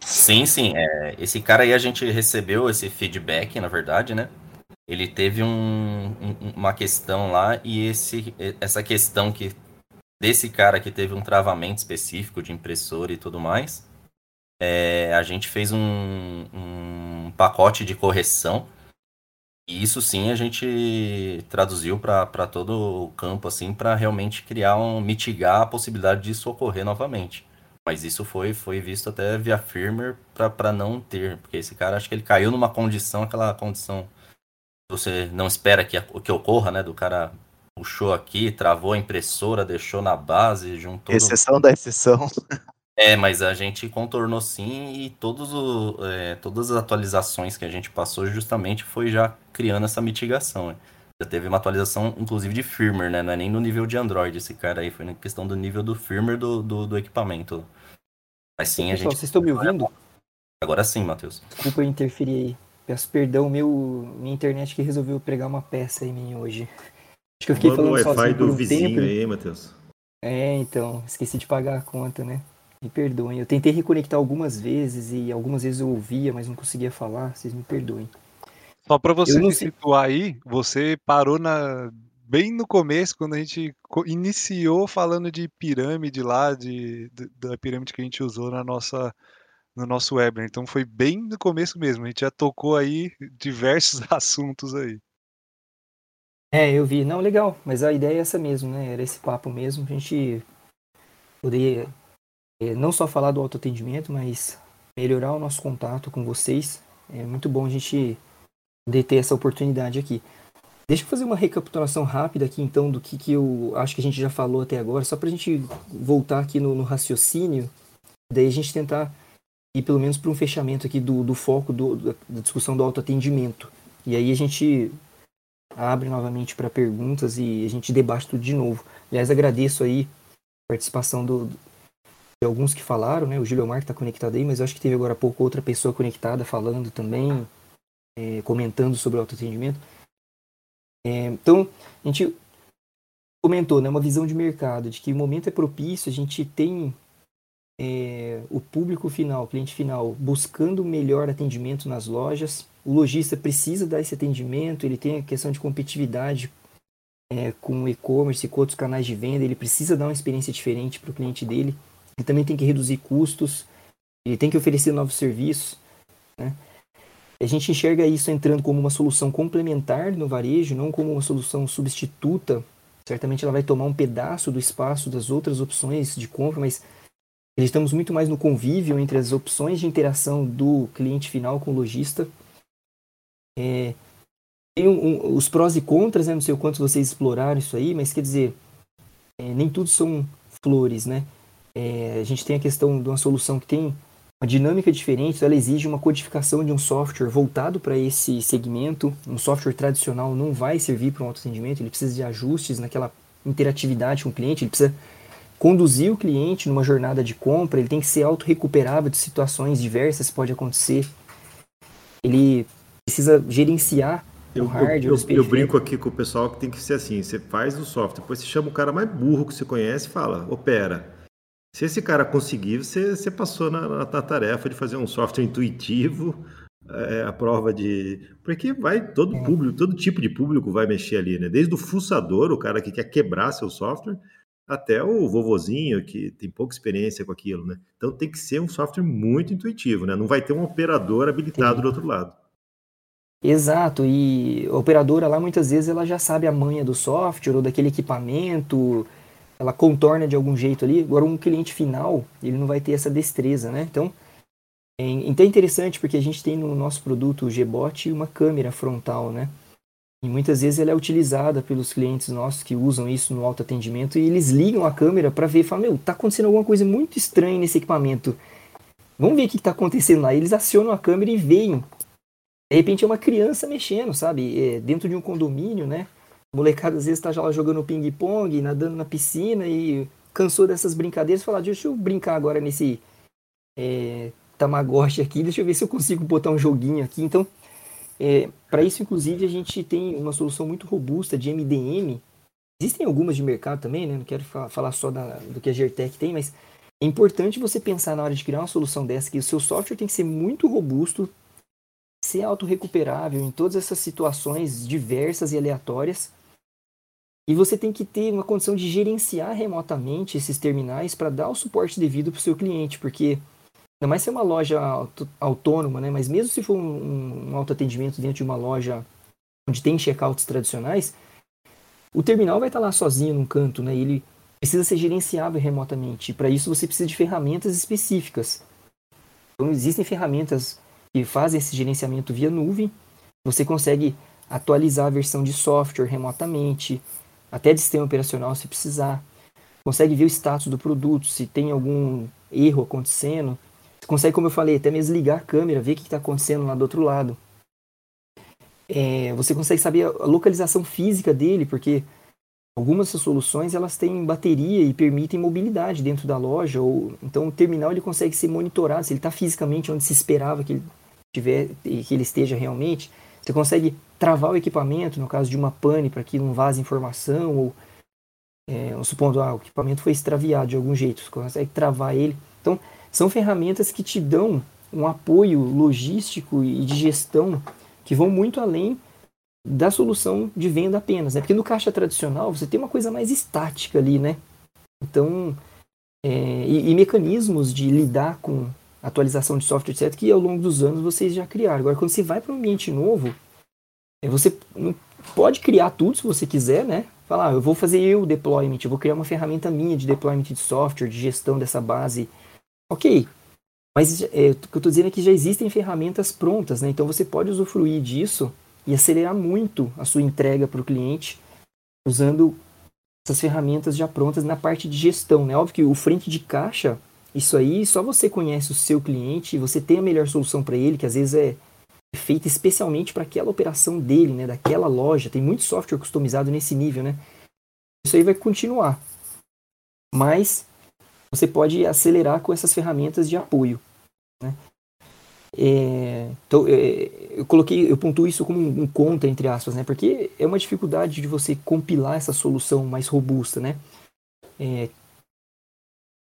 Sim, sim. É, esse cara aí a gente recebeu esse feedback, na verdade, né? Ele teve um, um, uma questão lá e esse, essa questão que desse cara que teve um travamento específico de impressora e tudo mais, é, a gente fez um, um pacote de correção e isso sim a gente traduziu para todo o campo assim para realmente criar um mitigar a possibilidade disso ocorrer novamente. Mas isso foi foi visto até via firmware para não ter, porque esse cara acho que ele caiu numa condição, aquela condição você não espera que, que ocorra, né? Do cara puxou aqui, travou a impressora, deixou na base, juntou. Exceção da exceção. *laughs* É, mas a gente contornou sim e todos o, é, todas as atualizações que a gente passou justamente foi já criando essa mitigação. Né? Já teve uma atualização, inclusive, de firmware, né? Não é nem no nível de Android esse cara aí, foi na questão do nível do firmware do, do, do equipamento. Mas sim, a Pessoal, gente. vocês estão me ouvindo? Agora sim, Matheus. Desculpa eu interferir aí. Peço perdão, meu, minha internet que resolveu pregar uma peça em mim hoje. Acho que eu fiquei Manda o falando Wi-Fi sozinho do um vizinho tempo. aí, Matheus. É, então, esqueci de pagar a conta, né? Me perdoem. Eu tentei reconectar algumas vezes e algumas vezes eu ouvia, mas não conseguia falar. Vocês me perdoem. Só para você se sei- situar aí, você parou na bem no começo, quando a gente iniciou falando de pirâmide lá, de, de- da pirâmide que a gente usou na nossa, no nosso webinar. Então foi bem no começo mesmo. A gente já tocou aí diversos *laughs* assuntos aí. É, eu vi. Não, legal. Mas a ideia é essa mesmo, né? Era esse papo mesmo. A gente poder não só falar do autoatendimento, mas melhorar o nosso contato com vocês. É muito bom a gente poder ter essa oportunidade aqui. Deixa eu fazer uma recapitulação rápida aqui, então, do que, que eu acho que a gente já falou até agora, só para a gente voltar aqui no, no raciocínio, daí a gente tentar ir pelo menos para um fechamento aqui do, do foco do- da discussão do autoatendimento. E aí a gente abre novamente para perguntas e a gente debate tudo de novo. Aliás, agradeço aí a participação do, alguns que falaram, né? O Gilmar que está conectado aí, mas eu acho que teve agora há pouco outra pessoa conectada falando também, é, comentando sobre o autoatendimento. É, então, a gente comentou, né? Uma visão de mercado, de que o momento é propício, a gente tem é, o público final, o cliente final, buscando melhor atendimento nas lojas. O lojista precisa dar esse atendimento, ele tem a questão de competitividade é, com o e-commerce com outros canais de venda, ele precisa dar uma experiência diferente para o cliente dele. Ele também tem que reduzir custos, ele tem que oferecer novos serviços. Né? A gente enxerga isso entrando como uma solução complementar no varejo, não como uma solução substituta. Certamente ela vai tomar um pedaço do espaço das outras opções de compra, mas Acreditamos muito mais no convívio entre as opções de interação do cliente final com o lojista. É, tem um- um- os prós e contras, né? não sei o quanto vocês exploraram isso aí, mas quer dizer, é, nem tudo são flores, né? É, a gente tem a questão de uma solução que tem uma dinâmica diferente, ela exige uma codificação de um software voltado para esse segmento. Um software tradicional não vai servir para um autoatendimento, ele precisa de ajustes naquela interatividade com o cliente, ele precisa conduzir o cliente numa jornada de compra, ele tem que ser autorrecuperável de situações diversas que pode acontecer. Ele precisa gerenciar Eu, hardware, eu, eu brinco aqui com o pessoal que tem que ser assim: você faz o software, depois você chama o cara mais burro que você conhece e fala, opera. Se esse cara conseguir, você, você passou na, na- na tarefa de fazer um software intuitivo, é, a prova de. Porque vai todo público, todo tipo de público vai mexer ali, né? Desde o fuçador, o cara que quer quebrar seu software, até o vovozinho que tem pouca experiência com aquilo, né? Então tem que ser um software muito intuitivo, né? Não vai ter um operador habilitado do outro lado. Exato, e a operadora lá muitas vezes ela já sabe a manha do software ou daquele equipamento, ela contorna de algum jeito ali. Agora um cliente final, ele não vai ter essa destreza, né? Então, é, então é interessante porque a gente tem no nosso produto o Gbot uma câmera frontal, né? E muitas vezes ela é utilizada pelos clientes nossos que usam isso no autoatendimento e eles ligam a câmera para ver e falam, meu, tá acontecendo alguma coisa muito estranha nesse equipamento. Vamos ver o que está acontecendo lá. Eles acionam a câmera e veem de repente é uma criança mexendo, sabe? É, dentro de um condomínio, né? Molecada às vezes tá já lá jogando ping-pong, nadando na piscina e cansou dessas brincadeiras e fala, deixa eu brincar agora nesse é, Tamagotchi aqui, deixa eu ver se eu consigo botar um joguinho aqui. Então, é, para isso, inclusive, a gente tem uma solução muito robusta de MDM. Existem algumas de mercado também, né? Não quero falar só da, do que a Gertec tem, mas é importante você pensar na hora de criar uma solução dessa que o seu software tem que ser muito robusto, ser autorrecuperável em todas essas situações diversas e aleatórias. E você tem que ter uma condição de gerenciar remotamente esses terminais para dar o suporte devido para o seu cliente, porque ainda mais se é uma loja autônoma, né? mas mesmo se for um, um autoatendimento dentro de uma loja onde tem checkouts tradicionais, o terminal vai estar lá sozinho num canto, né? ele precisa ser gerenciável remotamente. Para isso você precisa de ferramentas específicas. Então existem ferramentas que fazem esse gerenciamento via nuvem. Você consegue atualizar a versão de software remotamente, até de sistema operacional se precisar. Consegue ver o status do produto, se tem algum erro acontecendo. Você consegue, como eu falei, até mesmo ligar a câmera, ver o que está acontecendo lá do outro lado. É, você consegue saber a localização física dele, porque algumas soluções elas têm bateria e permitem mobilidade dentro da loja. Ou então o terminal ele consegue ser monitorado se ele está fisicamente onde se esperava que ele tiver que ele esteja realmente. Você consegue travar o equipamento, no caso de uma pane, para que não vaze informação, ou é, supondo ah, o equipamento foi extraviado de algum jeito, você consegue travar ele. Então, são ferramentas que te dão um apoio logístico e de gestão que vão muito além da solução de venda apenas, né? Porque no caixa tradicional você tem uma coisa mais estática ali, né? Então, é, e, e, mecanismos de lidar com atualização de software, etc., que ao longo dos anos vocês já criaram. Agora, quando você vai para um ambiente novo, você pode criar tudo se você quiser, né? Falar, ah, eu vou fazer eu o deployment, eu vou criar uma ferramenta minha de deployment de software, de gestão dessa base. Ok, mas é, o que eu estou dizendo é que já existem ferramentas prontas, né? Então você pode usufruir disso e acelerar muito a sua entrega para o cliente usando essas ferramentas já prontas na parte de gestão, né? Óbvio que o frente de caixa isso aí só você conhece o seu cliente, você tem a melhor solução para ele, que às vezes é feita especialmente para aquela operação dele, né, daquela loja. Tem muito software customizado nesse nível, né? Isso aí vai continuar. Mas você pode acelerar com essas ferramentas de apoio, né? É, então, é, eu coloquei, eu pontuo isso como um, um contra, entre aspas, né? Porque é uma dificuldade de você compilar essa solução mais robusta, né? É,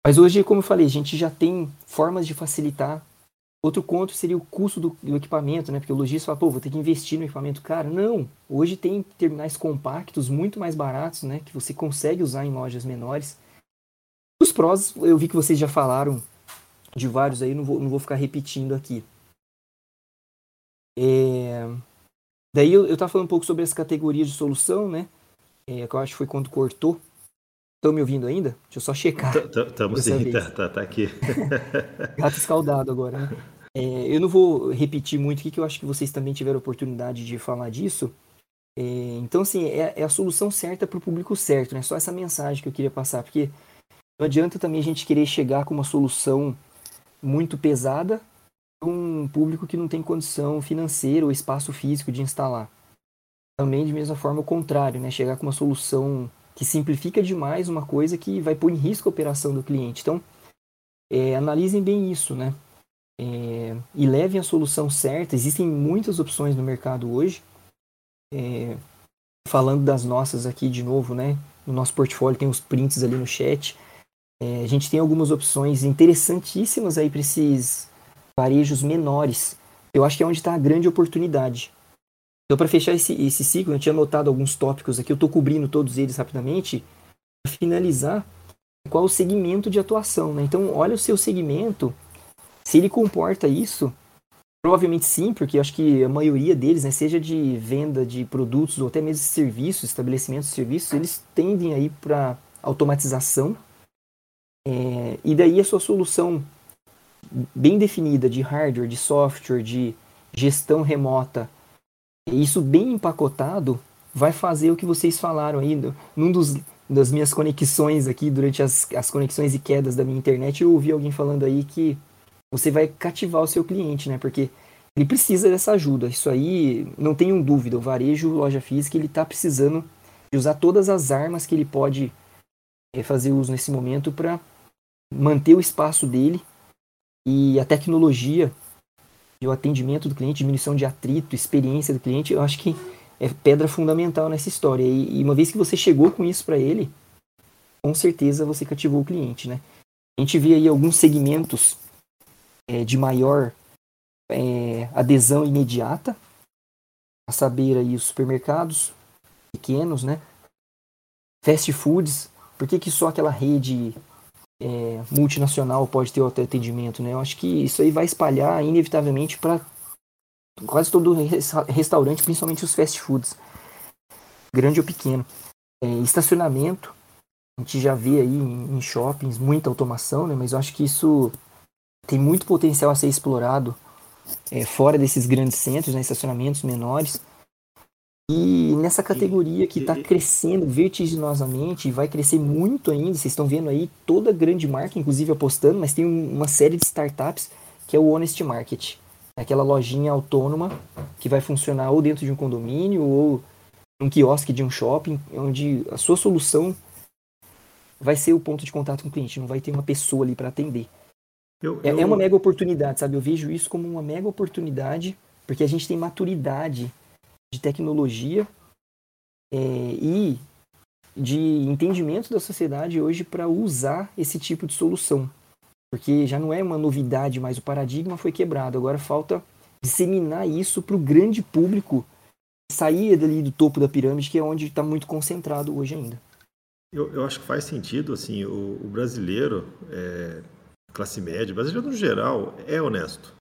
mas hoje, como eu falei, a gente já tem formas de facilitar. Outro ponto seria o custo do, do equipamento, né? Porque o lojista fala, pô, vou ter que investir no equipamento caro. Não! Hoje tem terminais compactos muito mais baratos, né? Que você consegue usar em lojas menores. Os prós, eu vi que vocês já falaram de vários aí, não vou, não vou ficar repetindo aqui. É... Daí eu, eu tava falando um pouco sobre as categorias de solução, né? É, que eu acho que foi quando cortou. Estão me ouvindo ainda? Deixa eu só checar. Estamos sim, tá, tá, tá, aqui. *laughs* Gato escaldado agora, né? É, eu não vou repetir muito aqui, que eu acho que vocês também tiveram oportunidade de falar disso. É, então, assim, é, é, a solução certa para o público certo, né? Só essa mensagem que eu queria passar, porque não adianta também a gente querer chegar com uma solução muito pesada para um público que não tem condição financeira ou espaço físico de instalar. Também, de mesma forma, o contrário, né? Chegar com uma solução que simplifica demais uma coisa que vai pôr em risco a operação do cliente. Então, é, analisem bem isso, né? É, e levem a solução certa. Existem muitas opções no mercado hoje. É, falando das nossas aqui de novo, né? No nosso portfólio tem os prints ali no chat. É, a gente tem algumas opções interessantíssimas aí para esses varejos menores. Eu acho que é onde está a grande oportunidade. Então, para fechar esse, esse ciclo, eu tinha anotado alguns tópicos aqui, eu estou cobrindo todos eles rapidamente. Para finalizar, qual o segmento de atuação? Né? Então, olha o seu segmento, se ele comporta isso, provavelmente sim, porque acho que a maioria deles, né, seja de venda de produtos ou até mesmo de serviços, estabelecimentos de serviços, eles tendem aí para automatização. É, e daí a sua solução bem definida de hardware, de software, de gestão remota isso bem empacotado vai fazer o que vocês falaram aí. Num dos, das minhas conexões aqui, durante as, as conexões e quedas da minha internet, eu ouvi alguém falando aí que você vai cativar o seu cliente, né? Porque ele precisa dessa ajuda. Isso aí, não tenham dúvida, o varejo, loja física, ele está precisando de usar todas as armas que ele pode é, fazer uso nesse momento para manter o espaço dele e a tecnologia o atendimento do cliente, diminuição de atrito, experiência do cliente, eu acho que é pedra fundamental nessa história. E, e uma vez que você chegou com isso para ele, com certeza você cativou o cliente, né? A gente vê aí alguns segmentos é, de maior é, adesão imediata, a saber aí os supermercados pequenos, né? Fast foods, por que, que só aquela rede é, multinacional pode ter atendimento, né? Eu acho que isso aí vai espalhar inevitavelmente para quase todo restaurante, principalmente os fast foods, grande ou pequeno. É, estacionamento, a gente já vê aí em shoppings muita automação, né? Mas eu acho que isso tem muito potencial a ser explorado é, fora desses grandes centros, né? estacionamentos menores. E nessa categoria que está crescendo vertiginosamente e vai crescer muito ainda, vocês estão vendo aí toda grande marca, inclusive apostando, mas tem uma série de startups que é o Honest Market. É aquela lojinha autônoma que vai funcionar ou dentro de um condomínio ou um quiosque de um shopping, onde a sua solução vai ser o ponto de contato com o cliente, não vai ter uma pessoa ali para atender. Eu, eu... É, é uma mega oportunidade, sabe? Eu vejo isso como uma mega oportunidade, porque a gente tem maturidade de tecnologia é, e de entendimento da sociedade hoje para usar esse tipo de solução. Porque já não é uma novidade, mas o paradigma foi quebrado. Agora falta disseminar isso para o grande público sair dali do topo da pirâmide, que é onde está muito concentrado hoje ainda. Eu, eu, acho que faz sentido, assim, o, o brasileiro, é, classe média, brasileiro no geral, é honesto.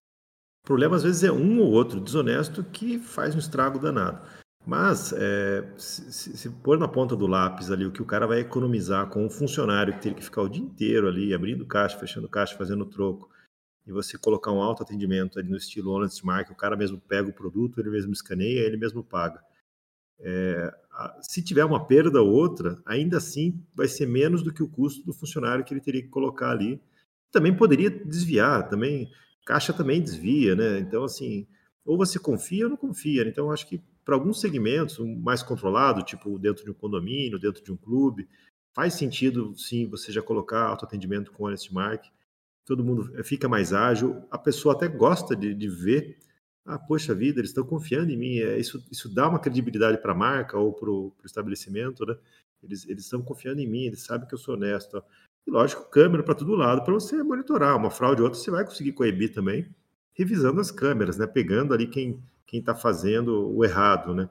Problema às vezes é um ou outro desonesto que faz um estrago danado. Mas é, se, se, pôr na ponta do lápis ali o que o cara vai economizar com um funcionário que tem que ficar o dia inteiro ali abrindo caixa, fechando caixa, fazendo troco, e você colocar um autoatendimento ali no estilo Honest Mark, o cara mesmo pega o produto, ele mesmo escaneia, ele mesmo paga. É, se tiver uma perda ou outra, ainda assim vai ser menos do que o custo do funcionário que ele teria que colocar ali. Também poderia desviar, também Caixa também desvia, né? Então, assim, ou você confia ou não confia. Né? Então, acho que para alguns segmentos mais controlado, tipo dentro de um condomínio, dentro de um clube, faz sentido, sim, você já colocar autoatendimento com Honest Mark. Todo mundo fica mais ágil. A pessoa até gosta de, de ver ah, poxa vida, eles estão confiando em mim. É, isso, isso dá uma credibilidade para a marca ou para o estabelecimento, né? Eles, eles estão confiando em mim, eles sabem que eu sou honesto. E lógico, câmera para todo lado para você monitorar. Uma fraude ou outra você vai conseguir coibir também, revisando as câmeras, né? Pegando ali quem quem está fazendo o errado, né?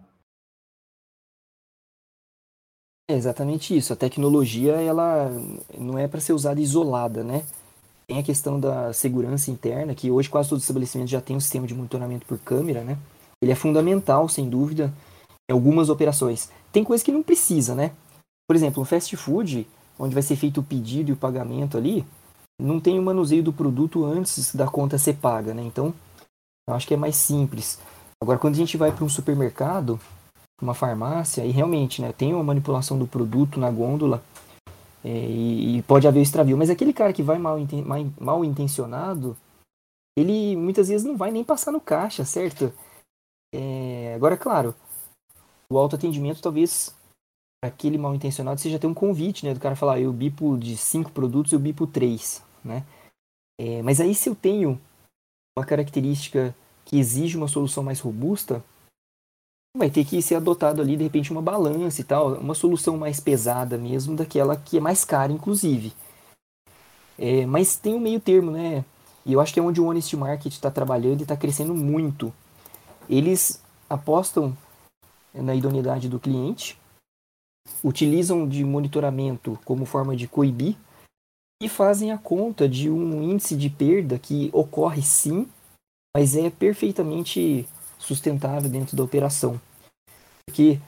É exatamente isso. A tecnologia ela não é para ser usada isolada, né? Tem a questão da segurança interna, que hoje quase todos os estabelecimentos já têm um sistema de monitoramento por câmera, né? Ele é fundamental, sem dúvida, em algumas operações. Tem coisas que não precisa, né? Por exemplo, um fast food, onde vai ser feito o pedido e o pagamento ali, não tem o manuseio do produto antes da conta ser paga, né? Então, eu acho que é mais simples. Agora, quando a gente vai para um supermercado, uma farmácia, aí realmente, né, tem uma manipulação do produto na gôndola é, e, e, pode haver extravio. Mas aquele cara que vai mal, mal, mal intencionado, ele muitas vezes não vai nem passar no caixa, certo? É, agora, claro, o autoatendimento talvez aquele mal intencionado seja ter um convite, né? Do cara falar, eu bipo de cinco produtos, eu bipo três, né? É, mas aí se eu tenho uma característica que exige uma solução mais robusta, vai ter que ser adotado ali, de repente, uma balança e tal, uma solução mais pesada mesmo, daquela que é mais cara, inclusive. É, mas tem um meio termo, né? E eu acho que é onde o Honest Market está trabalhando e está crescendo muito. Eles apostam na idoneidade do cliente, utilizam de monitoramento como forma de coibir e fazem a conta de um índice de perda que ocorre sim, mas é perfeitamente sustentável dentro da operação. Porque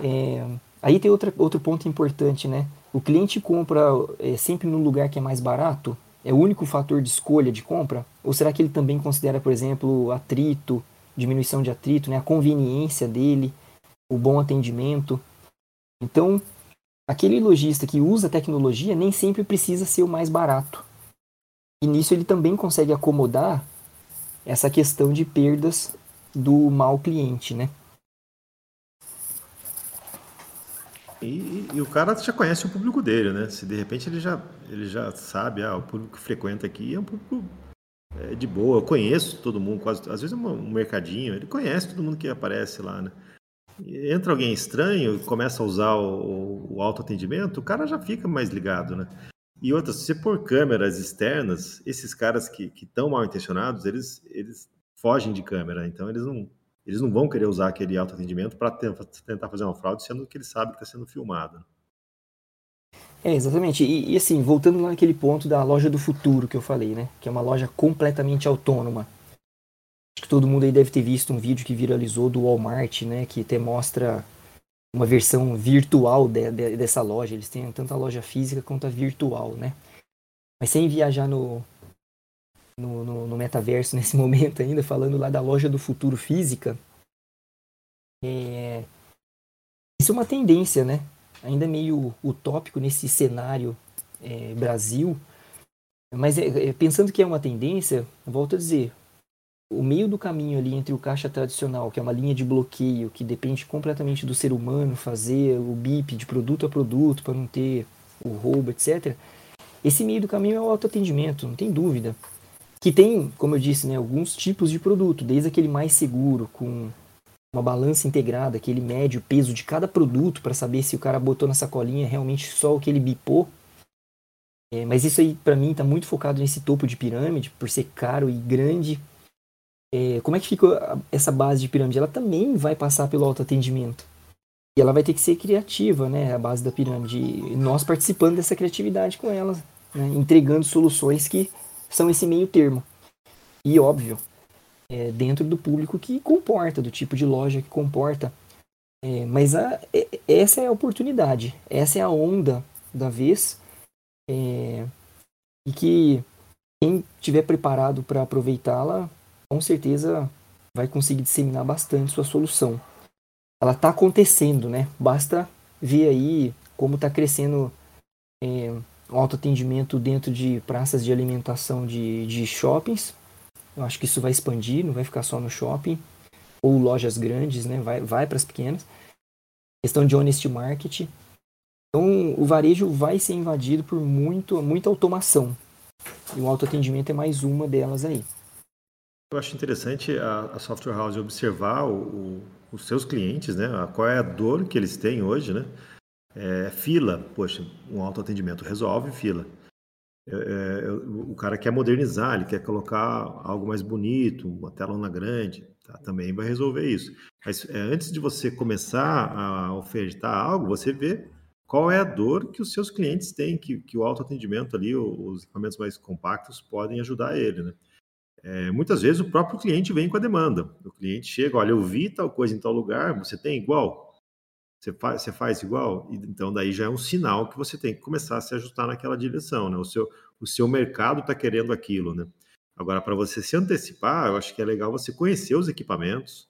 é, aí tem outra, outro ponto importante, né? O cliente compra é, sempre no lugar que é mais barato? É o único fator de escolha de compra? Ou será que ele também considera, por exemplo, atrito, diminuição de atrito, né? a conveniência dele, o bom atendimento? Então, aquele lojista que usa tecnologia nem sempre precisa ser o mais barato. E nisso ele também consegue acomodar essa questão de perdas do mal cliente, né? E, e, o cara já conhece o público dele, né? Se de repente ele já, ele já sabe, ah, o público que frequenta aqui é um público é, de boa, eu conheço todo mundo, quase, às vezes é um mercadinho, ele conhece todo mundo que aparece lá, né? Entra alguém estranho e começa a usar o, o autoatendimento, o cara já fica mais ligado, né? E outra, se você pôr câmeras externas, esses caras que estão mal intencionados, eles, eles fogem de câmera, então eles não, eles não vão querer usar aquele autoatendimento para tentar fazer uma fraude, sendo que eles sabem que está sendo filmado. É, exatamente. E, e, assim, voltando lá naquele ponto da loja do futuro que eu falei, né? Que é uma loja completamente autônoma. Acho que todo mundo aí deve ter visto um vídeo que viralizou do Walmart, né? Que até mostra uma versão virtual de, de, dessa loja. Eles têm tanto a loja física quanto a virtual, né? Mas sem viajar no, no, no, no metaverso *laughs* nesse momento ainda, falando lá da loja do futuro física, é... isso é uma tendência, né? Ainda meio utópico nesse cenário é, Brasil, mas é, é, pensando que é uma tendência, volto a dizer, o meio do caminho ali entre o caixa tradicional, que é uma linha de bloqueio que depende completamente do ser humano fazer o BIP de produto a produto para não ter o roubo, etc. Esse meio do caminho é o autoatendimento, não tem dúvida. Que tem, como eu disse, né, alguns tipos de produto, desde aquele mais seguro, com uma balança integrada, que ele mede o peso de cada produto para saber se o cara botou na sacolinha realmente só o que ele bipou. É, mas isso aí, para mim, está muito focado nesse topo de pirâmide, por ser caro e grande é, como é que fica essa base de pirâmide? Ela também vai passar pelo autoatendimento. E ela vai ter que ser criativa, né? A base da pirâmide. E nós participando dessa criatividade com ela, né? entregando soluções que são esse meio termo. E óbvio, é, dentro do público que comporta, do tipo de loja que comporta. É, mas a, é, essa é a oportunidade, essa é a onda da vez. É, e que quem estiver preparado para aproveitá-la com certeza vai conseguir disseminar bastante sua solução. Ela está acontecendo, né? Basta ver aí como está crescendo é, o autoatendimento dentro de praças de alimentação de, de shoppings. Eu acho que isso vai expandir, não vai ficar só no shopping. Ou lojas grandes, né? Vai, vai para as pequenas. Questão de honest market. Então, o varejo vai ser invadido por muito, muita automação. E o autoatendimento é mais uma delas aí. Eu acho interessante a, a software house observar o, o, os seus clientes, né? Qual é a dor que eles têm hoje, né? É, fila, poxa, um autoatendimento resolve fila. É, é, o cara quer modernizar, ele quer colocar algo mais bonito, uma telona grande, tá? também vai resolver isso. Mas é, antes de você começar a ofertar algo, você vê qual é a dor que os seus clientes têm, que, que o autoatendimento ali, os equipamentos mais compactos podem ajudar ele, né? É, muitas vezes o próprio cliente vem com a demanda. O cliente chega, olha, eu vi tal coisa em tal lugar, você tem igual? Você faz, você faz igual? Então, daí já é um sinal que você tem que começar a se ajustar naquela direção, né? O seu, o seu mercado está querendo aquilo, né? Agora, para você se antecipar, eu acho que é legal você conhecer os equipamentos,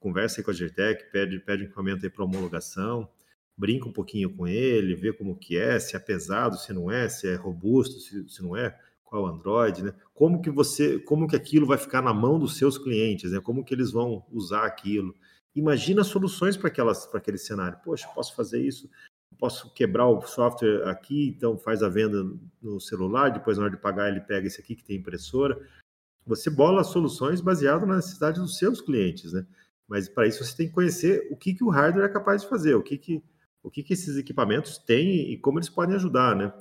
conversa aí com a Gertec, pede, pede equipamento aí para homologação, brinca um pouquinho com ele, vê como que é, se é pesado, se não é, se é robusto, se, se não é qual Android, né? Como que você, como que aquilo vai ficar na mão dos seus clientes, né? Como que eles vão usar aquilo? Imagina soluções para aquelas, para aquele cenário. Poxa, posso fazer isso? Posso quebrar o software aqui, então faz a venda no celular, depois na hora de pagar ele pega esse aqui que tem impressora. Você bola soluções baseado na necessidade dos seus clientes, né? Mas para isso você tem que conhecer o que, que o hardware é capaz de fazer, o que, que, o que, que esses equipamentos têm e como eles podem ajudar, né?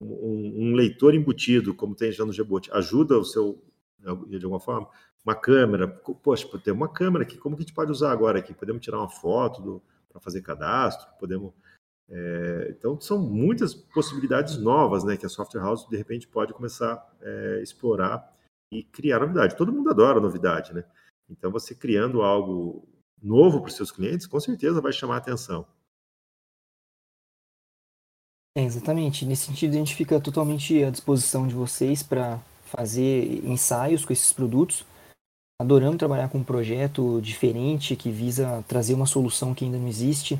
Um, um, leitor embutido, como tem já no Gboot, ajuda o seu, de alguma forma, uma câmera, poxa, tem uma câmera aqui, como que a gente pode usar agora aqui? Podemos tirar uma foto para fazer cadastro, podemos... É, então, são muitas possibilidades novas né, que a Software House, de repente, pode começar a é, explorar e criar novidade. Todo mundo adora novidade, né? Então, você criando algo novo para os seus clientes, com certeza vai chamar a atenção. É, exatamente. Nesse sentido, a gente fica totalmente à disposição de vocês para fazer ensaios com esses produtos. Adorando trabalhar com um projeto diferente que visa trazer uma solução que ainda não existe.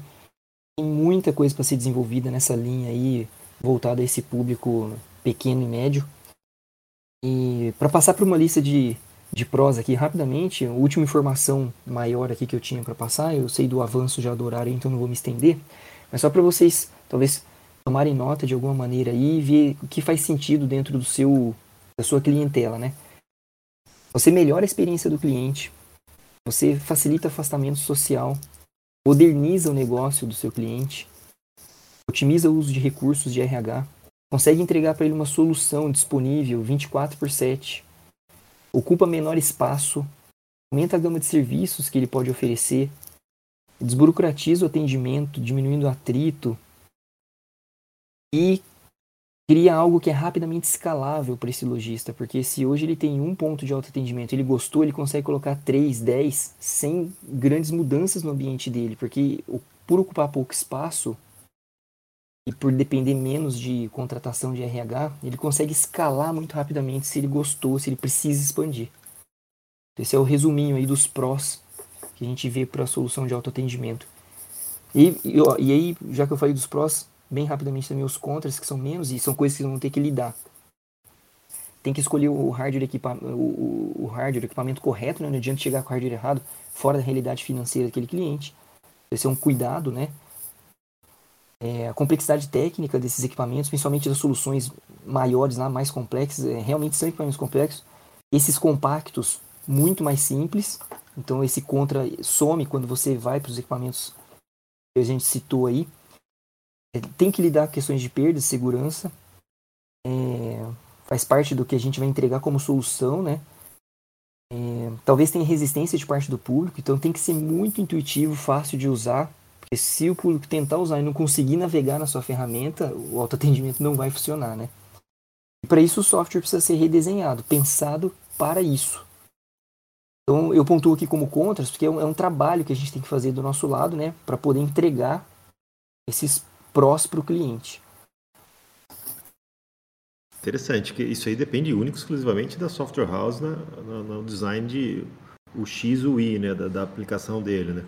Tem muita coisa para ser desenvolvida nessa linha aí, voltada a esse público pequeno e médio. E para passar por uma lista de, de prós aqui rapidamente, a última informação maior aqui que eu tinha para passar, eu sei do avanço já do horário, então não vou me estender, mas só para vocês talvez tomarem nota de alguma maneira e ver o que faz sentido dentro do seu da sua clientela, né? Você melhora a experiência do cliente, você facilita afastamento social, moderniza o negócio do seu cliente, otimiza o uso de recursos de RH, consegue entregar para ele uma solução disponível 24 por 7, ocupa menor espaço, aumenta a gama de serviços que ele pode oferecer, desburocratiza o atendimento, diminuindo o atrito e cria algo que é rapidamente escalável para esse lojista, porque se hoje ele tem um ponto de autoatendimento, ele gostou, ele consegue colocar 3, 10, sem grandes mudanças no ambiente dele, porque por ocupar pouco espaço e por depender menos de contratação de RH, ele consegue escalar muito rapidamente se ele gostou, se ele precisa expandir. Esse é o resuminho aí dos prós que a gente vê para a solução de autoatendimento. E, e, e aí, já que eu falei dos prós, bem rapidamente também os contras, que são menos, e são coisas que vão ter que lidar. Tem que escolher o hardware, equipa o, o hardware, o equipamento correto, né? não adianta chegar com o hardware errado, fora da realidade financeira daquele cliente. Esse é um cuidado, né? É, a complexidade técnica desses equipamentos, principalmente das soluções maiores, lá, mais complexas, é, realmente são equipamentos complexos. Esses compactos, muito mais simples. Então esse contra some quando você vai para os equipamentos que a gente citou aí. É, tem que lidar com questões de perda, de segurança. É, faz parte do que a gente vai entregar como solução, né? É, talvez tenha resistência de parte do público, então tem que ser muito intuitivo, fácil de usar, porque se o público tentar usar e não conseguir navegar na sua ferramenta, o autoatendimento não vai funcionar, né? E para isso o software precisa ser redesenhado, pensado para isso. Então eu pontuo aqui como contras, porque é um, é um trabalho que a gente tem que fazer do nosso lado, né, para poder entregar esses prós para o cliente. Interessante, que isso aí depende único exclusivamente da software house na, na, no design de o X o Y, né, da, da aplicação dele, né.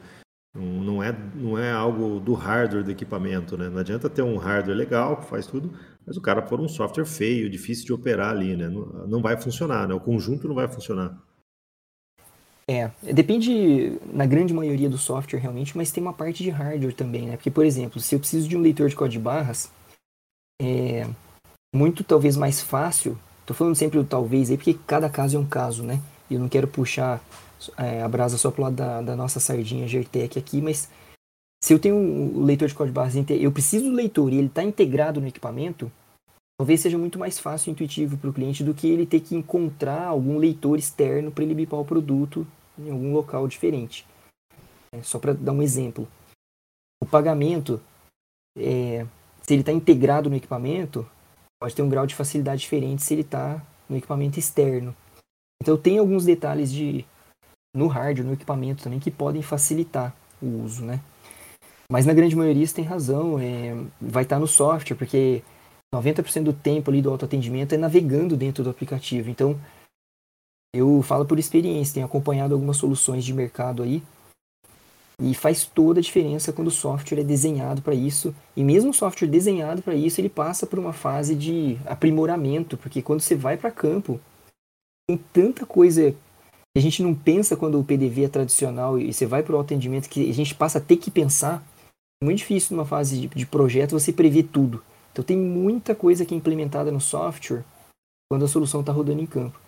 Não é, não é algo do hardware do equipamento, né? Não adianta ter um hardware legal que faz tudo, mas o cara pôr um software feio, difícil de operar ali, né? Não, não vai funcionar, né? O conjunto não vai funcionar. É, depende na grande maioria do software realmente, mas tem uma parte de hardware também, né? Porque, por exemplo, se eu preciso de um leitor de código de barras, é muito talvez mais fácil. Tô falando sempre o talvez aí, porque cada caso é um caso, né? Eu não quero puxar é, a brasa só pro lado da, da nossa sardinha Gertec aqui, mas se eu tenho um leitor de código de barras, eu preciso do leitor e ele está integrado no equipamento, talvez seja muito mais fácil e intuitivo para o cliente do que ele ter que encontrar algum leitor externo para ele bipar o produto em algum local diferente. É, só para dar um exemplo. O pagamento, é, se ele está integrado no equipamento, pode ter um grau de facilidade diferente se ele está no equipamento externo. Então tem alguns detalhes de no hardware, no equipamento também, que podem facilitar o uso, né? Mas na grande maioria você tem razão, é, vai estar tá no software, porque 90% do tempo ali do autoatendimento é navegando dentro do aplicativo. Então, eu falo por experiência, tenho acompanhado algumas soluções de mercado aí. E faz toda a diferença quando o software é desenhado para isso. E mesmo o software desenhado para isso, ele passa por uma fase de aprimoramento, porque quando você vai para campo, tem tanta coisa que a gente não pensa quando o PDV é tradicional e você vai para o atendimento que a gente passa a ter que pensar. É muito difícil numa fase de, de projeto você prever tudo. Então tem muita coisa que é implementada no software quando a solução está rodando em campo.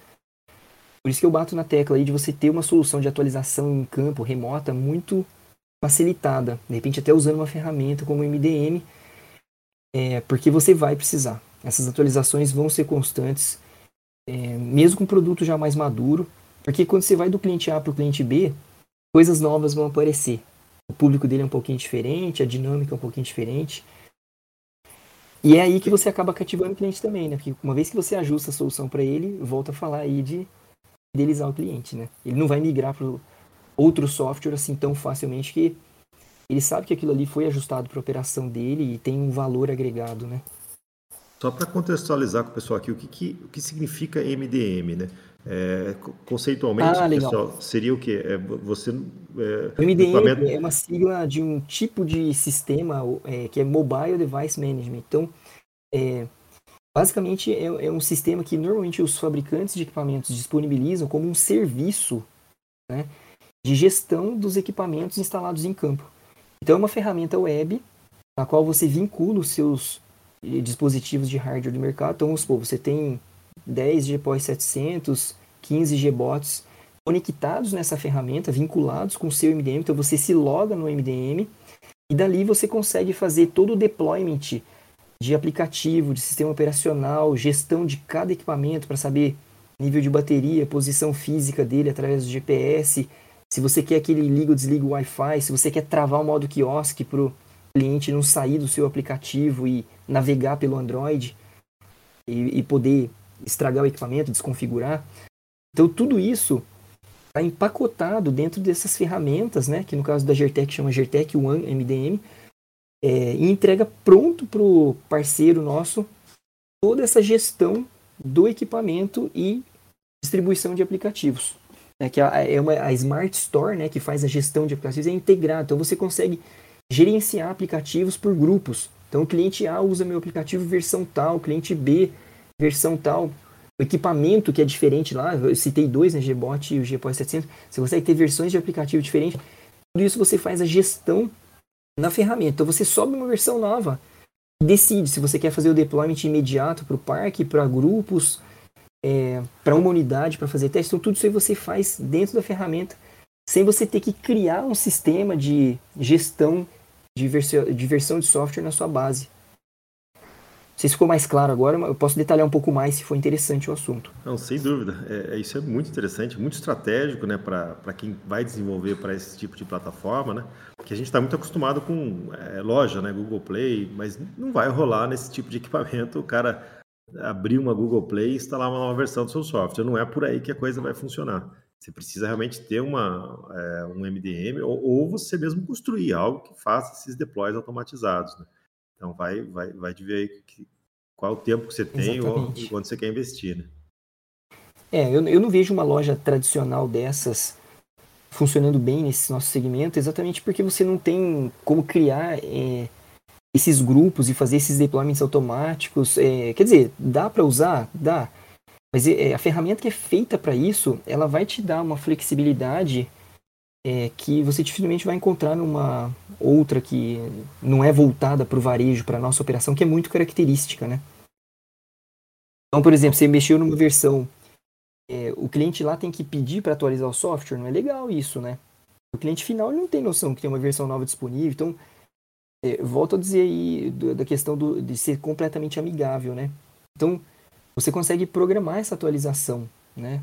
Por isso que eu bato na tecla aí de você ter uma solução de atualização em campo remota muito facilitada, de repente até usando uma ferramenta como o MDM, é, porque você vai precisar. Essas atualizações vão ser constantes, é, mesmo com o produto já mais maduro, porque quando você vai do cliente A para o cliente B, coisas novas vão aparecer. O público dele é um pouquinho diferente, a dinâmica é um pouquinho diferente. E é aí que você acaba cativando o cliente também, né? Porque uma vez que você ajusta a solução para ele, volta a falar aí de fidelizar o cliente, né? Ele não vai migrar para outro software assim tão facilmente que ele sabe que aquilo ali foi ajustado para a operação dele e tem um valor agregado, né? Só para contextualizar com o pessoal aqui, o que, que, o que significa MDM, né? É, conceitualmente, ah, pessoal, seria o quê? É, você, é, o MDM equipamento... é uma sigla de um tipo de sistema é, que é Mobile Device Management. Então, é, Basicamente, é, é, um sistema que normalmente os fabricantes de equipamentos disponibilizam como um serviço né, de gestão dos equipamentos instalados em campo. Então, é uma ferramenta web na qual você vincula os seus eh, dispositivos de hardware do mercado. Então, vamos supor, você tem 10 GPOS 700, 15 GBots conectados nessa ferramenta, vinculados com o seu MDM. Então você se loga no MDM e dali você consegue fazer todo o deployment de aplicativo, de sistema operacional, gestão de cada equipamento para saber nível de bateria, posição física dele através do GPS. Se você quer que ele liga ou desliga o Wi-Fi, se você quer travar o modo quiosque para o cliente não sair do seu aplicativo e navegar pelo Android e, e poder estragar o equipamento, desconfigurar. Então tudo isso está empacotado dentro dessas ferramentas, né, que no caso da Gertec chama Gertec One MDM, é, e entrega pronto para o parceiro nosso toda essa gestão do equipamento e distribuição de aplicativos. É que a, é uma, a Smart Store, né, que faz a gestão de aplicativos, é integrada. Então você consegue gerenciar aplicativos por grupos. Então o cliente A usa meu aplicativo versão tal, o cliente B versão tal. O equipamento que é diferente lá, eu citei dois, né, Gbot e o GPOS 700, você consegue ter versões de aplicativo diferentes. Tudo isso você faz a gestão na ferramenta. Então você sobe uma versão nova, decide se você quer fazer o deployment imediato para o parque, para grupos, é, para uma unidade, para fazer teste. Então tudo isso aí você faz dentro da ferramenta, sem você ter que criar um sistema de gestão de, de versão de software na sua base sei se ficou mais claro agora, mas eu posso detalhar um pouco mais se for interessante o assunto. Não, sem dúvida. É, é isso é muito interessante, muito estratégico né, para quem vai desenvolver para esse tipo de plataforma, né? Porque a gente está muito acostumado com é, loja, né, Google Play, mas não vai rolar nesse tipo de equipamento o cara abrir uma Google Play e instalar uma nova versão do seu software. Não é por aí que a coisa vai funcionar. Você precisa realmente ter uma, é, um MDM ou, ou, você mesmo construir algo que faça esses deploys automatizados. Né? Então vai, vai, vai de ver que, qual o tempo que você tem Exatamente. ou quanto você quer investir. Né? É, eu, eu não vejo uma loja tradicional dessas funcionando bem nesse nosso segmento, exatamente porque você não tem como criar é, esses grupos e fazer esses deployments automáticos. É, quer dizer, dá para usar? Dá. Mas é, a ferramenta que é feita para isso, ela vai te dar uma flexibilidade é, que você dificilmente vai encontrar numa outra que não é voltada para o varejo, para a nossa operação, que é muito característica, né? Então, por exemplo, você mexeu numa versão, é, o cliente lá tem que pedir para atualizar o software, não é legal isso, né? O cliente final não tem noção que tem uma versão nova disponível, então, é, volto a dizer aí do, da questão do, de ser completamente amigável, né? Então, você consegue programar essa atualização, né?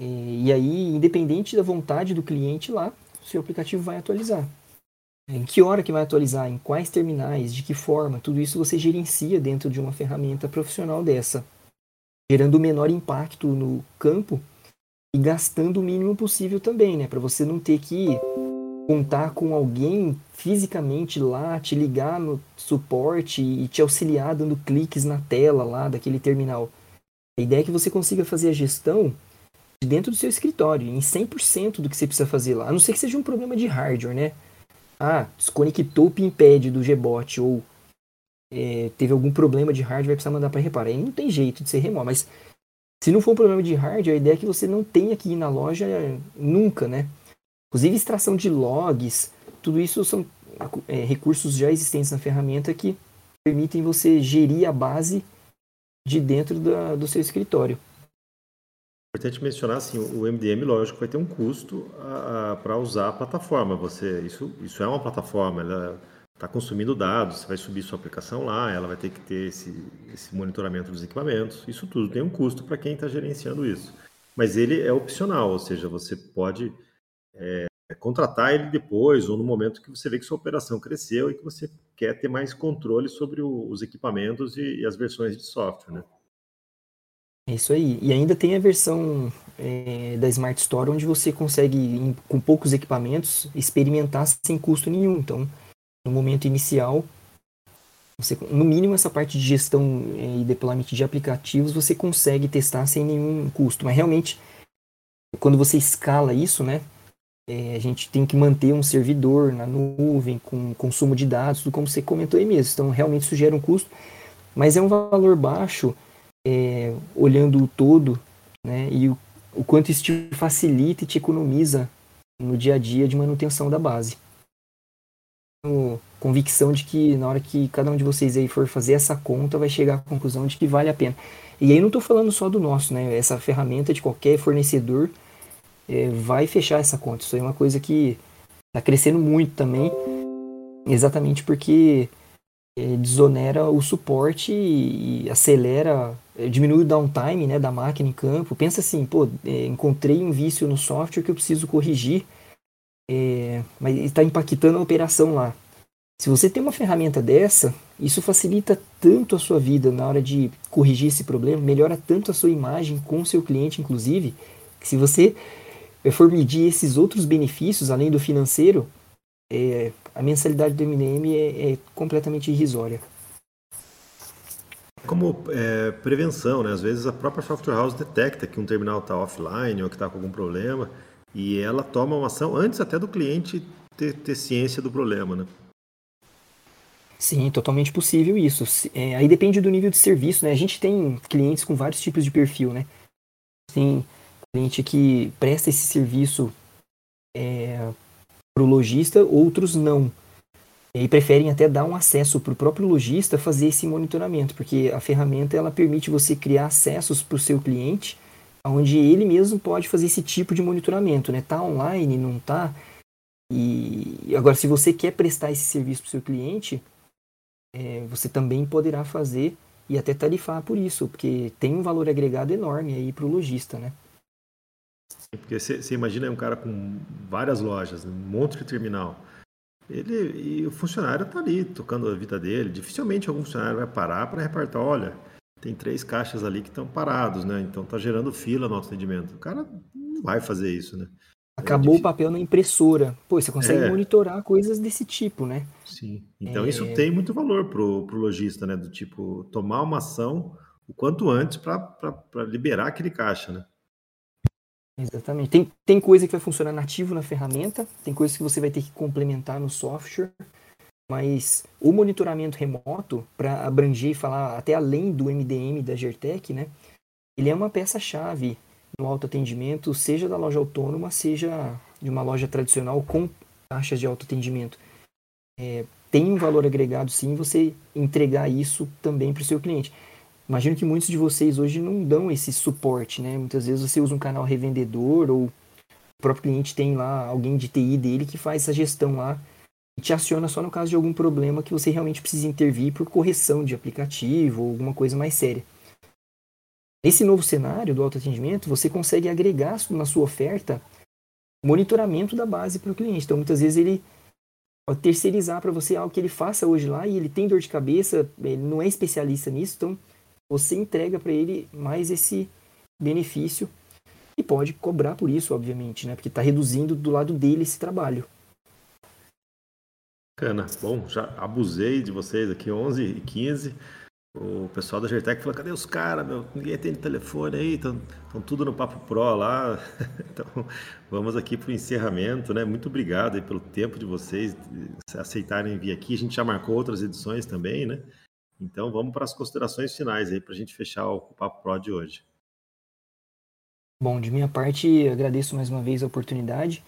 E, e aí, independente da vontade do cliente lá, o seu aplicativo vai atualizar. Em que hora que vai atualizar, em quais terminais, de que forma, tudo isso você gerencia dentro de uma ferramenta profissional dessa, gerando o menor impacto no campo e gastando o mínimo possível também, né, para você não ter que contar com alguém fisicamente lá, te ligar no suporte e te auxiliar dando cliques na tela lá daquele terminal. A ideia é que você consiga fazer a gestão dentro do seu escritório, em 100% do que você precisa fazer lá. A não ser que seja um problema de hardware, né? Ah, desconectou o pinpad do Gbot ou é, teve algum problema de hardware, vai precisar mandar para reparar. Aí não tem jeito de ser remoto, mas se não for um problema de hardware, a ideia é que você não tenha que ir na loja nunca, né? Inclusive extração de logs, tudo isso são é, recursos já existentes na ferramenta que permitem você gerir a base de dentro da, do seu escritório. Importante mencionar assim, o MDM, lógico, vai ter um custo para usar a plataforma. Você, isso, isso é uma plataforma, ela está consumindo dados, você vai subir sua aplicação lá, ela vai ter que ter esse, esse monitoramento dos equipamentos. Isso tudo tem um custo para quem está gerenciando isso. Mas ele é opcional, ou seja, você pode é, contratar ele depois ou no momento que você vê que sua operação cresceu e que você quer ter mais controle sobre o, os equipamentos e, e as versões de software, né? É isso aí. E ainda tem a versão é, da Smart Store onde você consegue, em, com poucos equipamentos, experimentar sem custo nenhum. Então, no momento inicial, você, no mínimo essa parte de gestão é, e deployment de aplicativos você consegue testar sem nenhum custo. Mas realmente, quando você escala isso, né, é, a gente tem que manter um servidor na nuvem com consumo de dados, tudo como você comentou aí mesmo. Então, realmente isso gera um custo, mas é um valor baixo é, olhando o todo, né, e o, o quanto isso te facilita e te economiza no dia a dia de manutenção da base. Tenho convicção de que na hora que cada um de vocês aí for fazer essa conta, vai chegar à conclusão de que vale a pena. E aí não estou falando só do nosso, né? Essa ferramenta de qualquer fornecedor é, vai fechar essa conta. Isso é uma coisa que está crescendo muito também, exatamente porque é, desonera o suporte e, acelera, é, diminui o downtime né, da máquina em campo. Pensa assim, pô, é, encontrei um vício no software que eu preciso corrigir, é, mas está impactando a operação lá. Se você tem uma ferramenta dessa, isso facilita tanto a sua vida na hora de corrigir esse problema, melhora tanto a sua imagem com o seu cliente, inclusive, que se você for medir esses outros benefícios, além do financeiro, é, a mensalidade do MDM é, é completamente irrisória. Como é, prevenção, né? às vezes a própria software house detecta que um terminal está offline ou que está com algum problema e ela toma uma ação antes até do cliente ter, ter ciência do problema. Né? Sim, totalmente possível isso. É, aí depende do nível de serviço, né? A gente tem clientes com vários tipos de perfil, né? Tem cliente que presta esse serviço é, para o lojista, outros não. E preferem até dar um acesso para o próprio lojista fazer esse monitoramento, porque a ferramenta ela permite você criar acessos para o seu cliente, onde ele mesmo pode fazer esse tipo de monitoramento, né? Tá online, não tá? E agora, se você quer prestar esse serviço para o seu cliente, é, você também poderá fazer e até tarifar por isso, porque tem um valor agregado enorme aí para o lojista, né? Porque você imagina um cara com várias lojas, um monte de terminal. Ele e o funcionário está ali tocando a vida dele. Dificilmente algum funcionário vai parar para repartir, olha, tem três caixas ali que estão parados, né? Então está gerando fila no atendimento. O cara não vai fazer isso, né? Acabou é o papel na impressora. Pô, você consegue é. monitorar coisas desse tipo, né? Sim. Então é... isso tem muito valor pro, pro lojista, né? Do tipo, tomar uma ação o quanto antes para liberar aquele caixa, né? Exatamente. Tem, tem coisa que vai funcionar nativo na ferramenta, tem coisas que você vai ter que complementar no software, mas o monitoramento remoto, para abranger e falar até além do MDM da Gertec, né? Ele é uma peça-chave no autoatendimento, seja da loja autônoma, seja de uma loja tradicional com taxas de autoatendimento. É, tem um valor agregado sim você entregar isso também para o seu cliente. Imagino que muitos de vocês hoje não dão esse suporte, né? Muitas vezes você usa um canal revendedor ou o próprio cliente tem lá alguém de TI dele que faz essa gestão lá e te aciona só no caso de algum problema que você realmente precisa intervir por correção de aplicativo ou alguma coisa mais séria. Nesse novo cenário do autoatendimento, você consegue agregar na sua oferta monitoramento da base para o cliente. Então, muitas vezes ele terceirizar para você algo que ele faça hoje lá e ele tem dor de cabeça, ele não é especialista nisso, então você entrega para ele mais esse benefício e pode cobrar por isso, obviamente, né? Porque está reduzindo do lado dele esse trabalho. Bacana. Bom, já abusei de vocês aqui 11 e 15. O pessoal da Gertec falou, cadê os caras, meu? Ninguém tem telefone aí, estão tudo no Papo Pro lá. *laughs* então, vamos aqui para o encerramento, né? Muito obrigado pelo tempo de vocês aceitarem vir aqui. A gente já marcou outras edições também, né? Então vamos para as considerações finais aí para a gente fechar o Papo Pro de hoje. Bom, de minha parte, agradeço mais uma vez a oportunidade.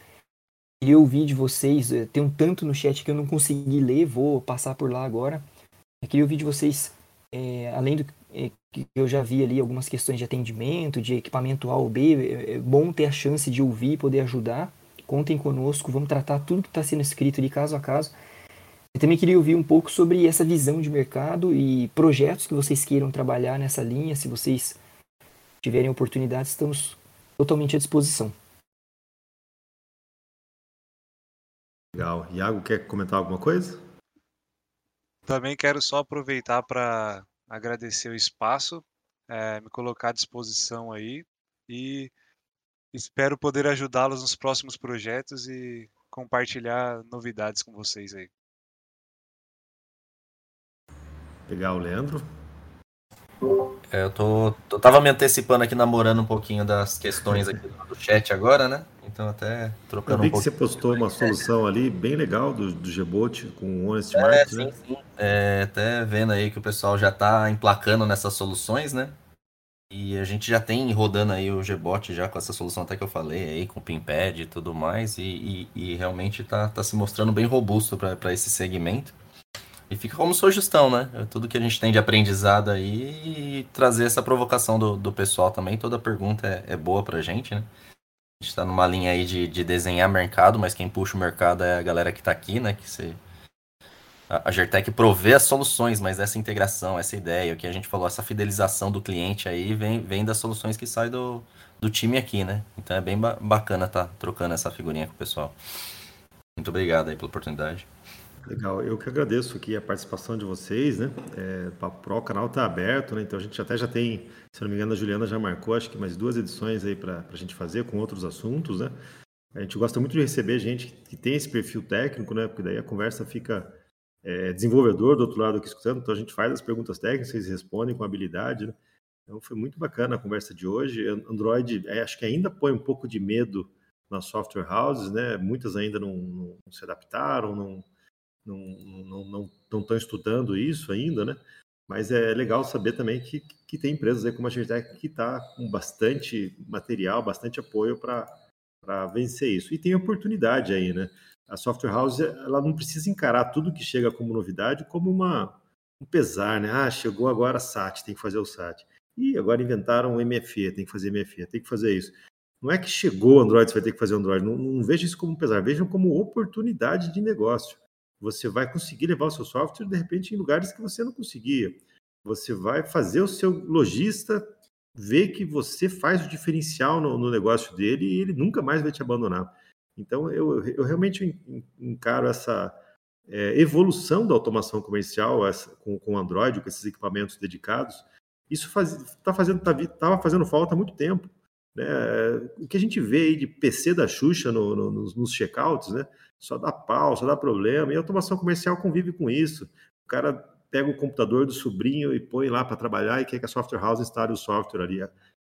Queria ouvir de vocês, eh, tem um tanto no chat que eu não consegui ler, vou passar por lá agora. Queria ouvir de vocês, é, além do é, que eu já vi ali algumas questões de atendimento, de equipamento A ou B, é, é bom ter a chance de ouvir e poder ajudar. Contem conosco, vamos tratar tudo que está sendo escrito ali caso a caso. Eu também queria ouvir um pouco sobre essa visão de mercado e projetos que vocês queiram trabalhar nessa linha. Se vocês tiverem oportunidade, estamos totalmente à disposição. Legal. Iago, quer comentar alguma coisa? Também quero só aproveitar para agradecer o espaço, é, me colocar à disposição aí e espero poder ajudá-los nos próximos projetos e compartilhar novidades com vocês aí. Legal, Leandro. É, eu tô, eu tava me antecipando aqui, namorando um pouquinho das questões aqui do chat agora, né? Então até trocando eu vi um que você postou uma solução ali bem legal do, do Gbot com o Honest é, Market, sim, né? Sim. É, até vendo aí que o pessoal já tá emplacando nessas soluções, né? E a gente já tem rodando aí o Gbot já com essa solução até que eu falei aí, com o Pimpad e tudo mais, e, e, e realmente tá, tá se mostrando bem robusto para esse segmento. E fica como sugestão, né? É tudo que a gente tem de aprendizado aí e trazer essa provocação do, do pessoal também. Toda pergunta é, é boa pra gente, né? A gente está numa linha aí de, de desenhar mercado, mas quem puxa o mercado é a galera que está aqui, né? Que você a Gertec provê as soluções, mas essa integração, essa ideia, o que a gente falou, essa fidelização do cliente aí vem, vem das soluções que saem do, do time aqui, né? Então é bem ba bacana estar tá trocando essa figurinha com o pessoal. Muito obrigado aí pela oportunidade. Legal, eu que agradeço aqui a participação de vocês, né? É, Pro, o canal está aberto, né? Então a gente até já tem, se não me engano, a Juliana já marcou, acho que mais duas edições aí para a gente fazer com outros assuntos, né? A gente gosta muito de receber gente que tem esse perfil técnico, né? Porque daí a conversa fica é, desenvolvedor do outro lado aqui escutando, então a gente faz as perguntas técnicas, vocês respondem com habilidade, né? Então foi muito bacana a conversa de hoje. Android, é, acho que ainda põe um pouco de medo nas software houses, né? Muitas ainda não, não se adaptaram, não não não não não estão estudando isso ainda, né? Mas é legal saber também que, que tem empresas aí como a Gentech que está com bastante material, bastante apoio para vencer isso. E tem oportunidade aí, né? a software house ela não precisa encarar tudo que chega como novidade como uma, um pesar, né? Ah, chegou agora a SAT, tem que fazer o SAT. E agora inventaram o MFE, tem que fazer MFE, tem que fazer isso. Não é que chegou Android, você vai ter que fazer Android. Não, não veja isso como pesar, vejam como oportunidade de negócio. Você vai conseguir levar o seu software, de repente, em lugares que você não conseguia. Você vai fazer o seu lojista ver que você faz o diferencial no, no negócio dele e ele nunca mais vai te abandonar. Então, eu, eu realmente encaro essa é, evolução da automação comercial essa, com, com Android, com esses equipamentos dedicados. Isso está fazendo, tá, tava fazendo falta há muito tempo. Né? O que a gente vê aí de PC da Xuxa no, no, nos, nos checkouts, né? só dá pau, só dá problema, e a automação comercial convive com isso. O cara pega o computador do sobrinho e põe lá para trabalhar e quer que a software house instale o software ali.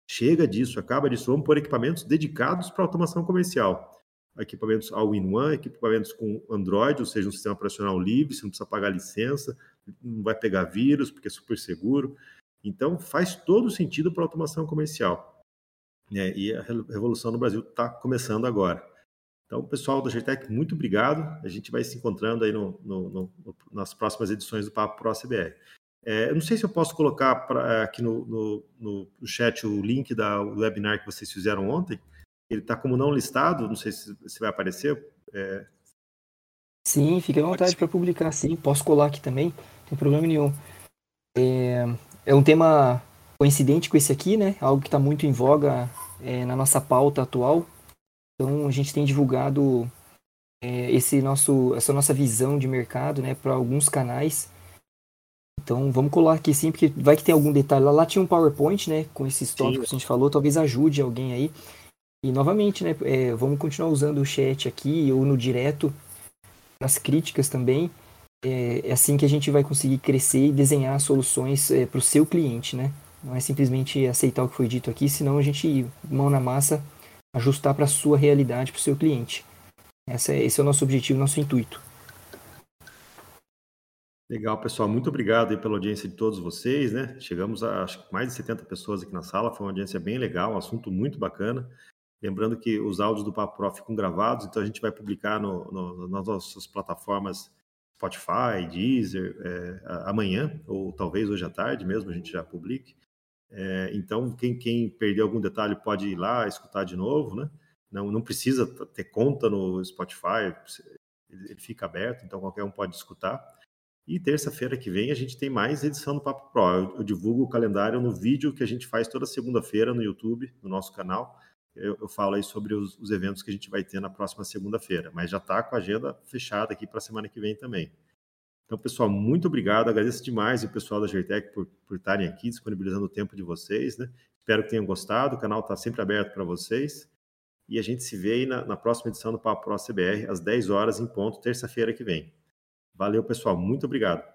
Chega disso, acaba disso. Vamos pôr equipamentos dedicados para automação comercial equipamentos all-in-one, equipamentos com Android, ou seja, um sistema operacional livre, você não precisa pagar licença, não vai pegar vírus, porque é super seguro. Então, faz todo sentido para automação comercial. É, e a revolução no Brasil está começando agora. Então, pessoal da GTEC, muito obrigado. A gente vai se encontrando aí no, no, no, nas próximas edições do Papo Pro CBR. É, eu não sei se eu posso colocar pra, aqui no, no, chat o link da, do webinar que vocês fizeram ontem, ele está como não listado, não sei se, se vai aparecer. É... Sim, fique à vontade para publicar, sim. Posso colar aqui também, não tem problema nenhum. É, é um tema coincidente com esse aqui, né? Algo que está muito em voga é, na nossa pauta atual. Então a gente tem divulgado é, esse nosso, essa nossa visão de mercado, né, para alguns canais. Então vamos colar aqui sim, porque vai que tem algum detalhe lá. Lá tinha um PowerPoint, né, com esses tópicos que a gente falou, talvez ajude alguém aí. E novamente, né, é, vamos continuar usando o chat aqui ou no direto, nas críticas também. É, é assim que a gente vai conseguir crescer e desenhar soluções é, para o seu cliente, né? Não é simplesmente aceitar o que foi dito aqui, senão a gente, mão na massa, ajustar para a sua realidade, para o seu cliente. Esse é, esse é o nosso objetivo, nosso intuito. Legal, pessoal. Muito obrigado pela audiência de todos vocês, né? Chegamos a acho, mais de 70 pessoas aqui na sala, foi uma audiência bem legal, um assunto muito bacana. Lembrando que os áudios do Papo Pro ficam gravados, então a gente vai publicar no, no, nas nossas plataformas Spotify, Deezer, é, amanhã, ou talvez hoje à tarde mesmo, a gente já publique. É, então, quem, quem perdeu algum detalhe pode ir lá escutar de novo, né? Não, não precisa ter conta no Spotify, ele fica aberto, então qualquer um pode escutar. E terça-feira que vem a gente tem mais edição do Papo Pro. Eu, eu divulgo o calendário no vídeo que a gente faz toda segunda-feira no YouTube, no nosso canal eu, eu falo aí sobre os, os, eventos que a gente vai ter na próxima segunda-feira, mas já está com a agenda fechada aqui para a semana que vem também. Então, pessoal, muito obrigado, agradeço demais o pessoal da Gertec por, por estarem aqui, disponibilizando o tempo de vocês, né? Espero que tenham gostado, o canal está sempre aberto para vocês. E a gente se vê aí na, na próxima edição do Papo Pro CBR, às 10 horas em ponto, terça-feira que vem. Valeu, pessoal, muito obrigado.